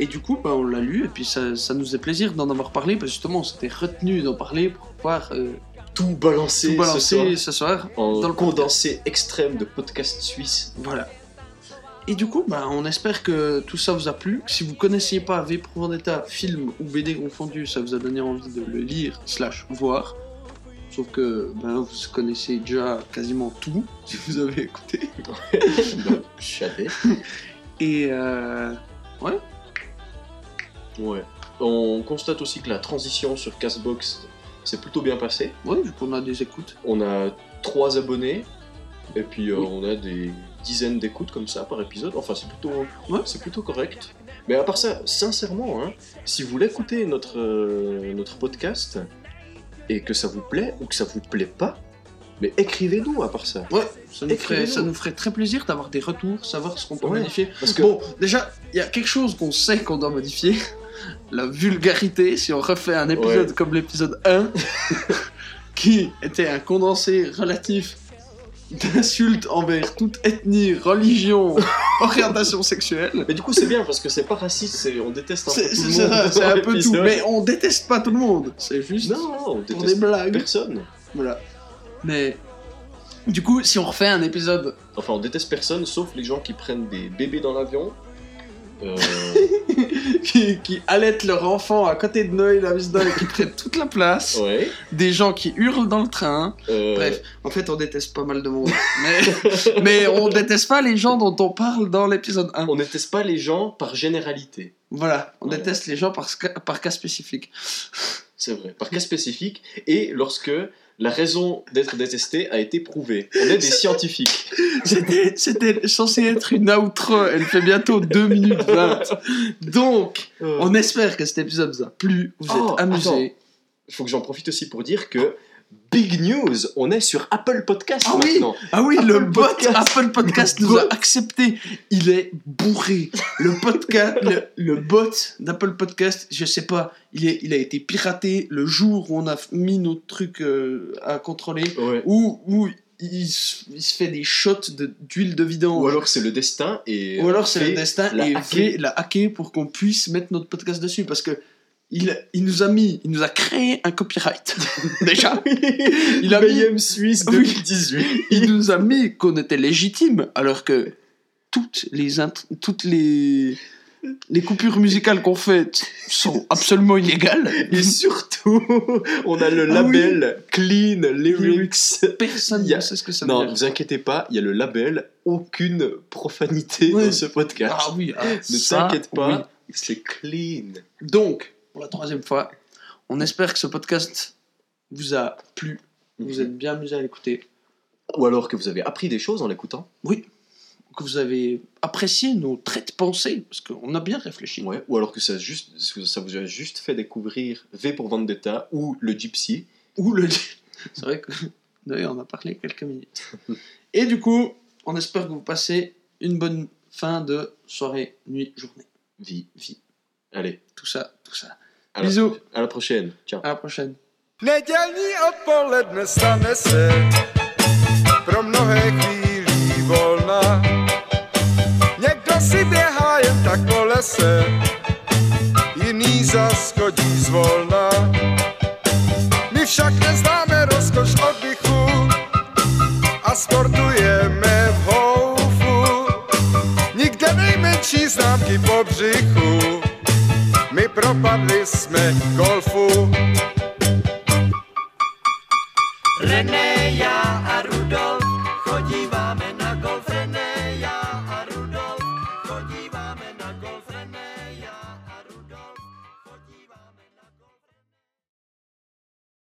Et du coup, bah, on l'a lu, et puis ça, ça nous fait plaisir d'en avoir parlé, parce que justement, on s'était retenu d'en parler pour pouvoir euh, Tout balancer, tout balancer ce soir en dans le condensé extrême de podcast suisse. Voilà. Et du coup, bah, on espère que tout ça vous a plu. Si vous connaissiez pas V pour Vendetta, film ou BD confondu, ça vous a donné envie de le lire slash voir. Sauf que ben, vous connaissez déjà quasiment tout, si vous avez écouté. Je savais. Et euh, ouais, Ouais. On constate aussi que la transition sur Castbox s'est plutôt bien passée. ouais, vu qu'on a des écoutes. On a trois abonnés et puis euh, Oui. on a des dizaines d'écoutes comme ça par épisode. Enfin, c'est plutôt, Ouais. c'est plutôt correct. Mais à part ça, sincèrement, hein, si vous voulez écouter notre, euh, notre podcast et que ça vous plaît ou que ça vous plaît pas, mais écrivez-nous à part ça. Ouais, ça nous, ferait, ça nous ferait très plaisir d'avoir des retours, savoir ce qu'on peut Ouais, modifier. Parce que Bon, déjà, il y a quelque chose qu'on sait qu'on doit modifier. La vulgarité, si on refait un épisode Ouais. comme l'épisode 1, qui était un condensé relatif d'insultes envers toute ethnie, religion, orientation sexuelle. Mais du coup, c'est bien parce que c'est pas raciste, on déteste un peu tout le monde. c'est un peu tout. Mais on déteste pas tout le monde. C'est juste Non, non, on pour des déteste blagues. personne. Voilà. Mais du coup, si on refait un épisode Enfin, on déteste personne sauf les gens qui prennent des bébés dans l'avion. Euh, qui, qui allaitent leur enfant à côté de Noël Wisdom et qui prennent toute la place, ouais. des gens qui hurlent dans le train. euh, Bref, en fait, on déteste pas mal de monde. Mais, mais on déteste pas les gens dont on parle dans l'épisode 1. On déteste pas les gens par généralité. Voilà, on Ouais. déteste les gens par, par cas spécifique. C'est vrai. Par cas spécifique et lorsque la raison d'être détesté a été prouvée. On est des scientifiques. C'était, censé être une outro, elle fait bientôt 2 minutes 20. Donc, on espère que cet épisode vous a plu, vous Oh, êtes amusés. Il faut que j'en profite aussi pour dire que Big News, on est sur Apple Podcast Ah oui maintenant. Ah oui, Apple le bot Podcast. Apple Podcast Le nous a accepté. Il est bourré. le podcast, le, le bot d'Apple Podcast, je sais pas, il, est, il a été piraté le jour où on a mis notre truc euh, à contrôler, Ouais. où, où il, se- il se fait des shots de- d'huile de vidange. Ou alors c'est le destin et. Ou alors c'est le destin l'a et hacké. l'a hacké pour qu'on puisse mettre notre podcast dessus parce que il, il nous a mis, il nous a créé un copyright déjà. Il a mis, BM Suisse Oui. 2018. il nous a mis qu'on était légitime alors que toutes les toutes les les coupures musicales qu'on fait sont absolument illégales. Et surtout, on a le Ah oui. label Clean Lyrics. Personne a- ne sait ce que ça veut Non, dire. vous inquiétez pas, il y a le label aucune profanité Oui. dans ce podcast. Ah oui, ah, ne t'inquiète pas, oui. c'est clean. Donc, pour la troisième fois, on espère que ce podcast vous a plu. Vous êtes bien amusé à l'écouter. Ou alors que vous avez appris des choses en l'écoutant. que vous avez apprécié nos traits de pensée, parce qu'on a bien réfléchi. Ouais. Ou alors que ça, juste, ça vous a juste fait découvrir V pour Vendetta ou le Gypsy. Ou le... C'est vrai que d'ailleurs on a parlé quelques minutes. Et du coup, on espère que vous passez une bonne fin de soirée, nuit, journée, Vie. vie, Allez, tout ça, tout ça. À la, Bisous, à la prochaine. Ciao. à la prochaine. Nedělní odpoledne stane se pro mnohé chvílí volna. Někdo si běhá jen tak po lese, jiný zas chodí zvolna. My však neznáme rozkoš oddychu a sportujeme v houfu. Nikde nejmenší známky po břichu, propadli jsme golfu. René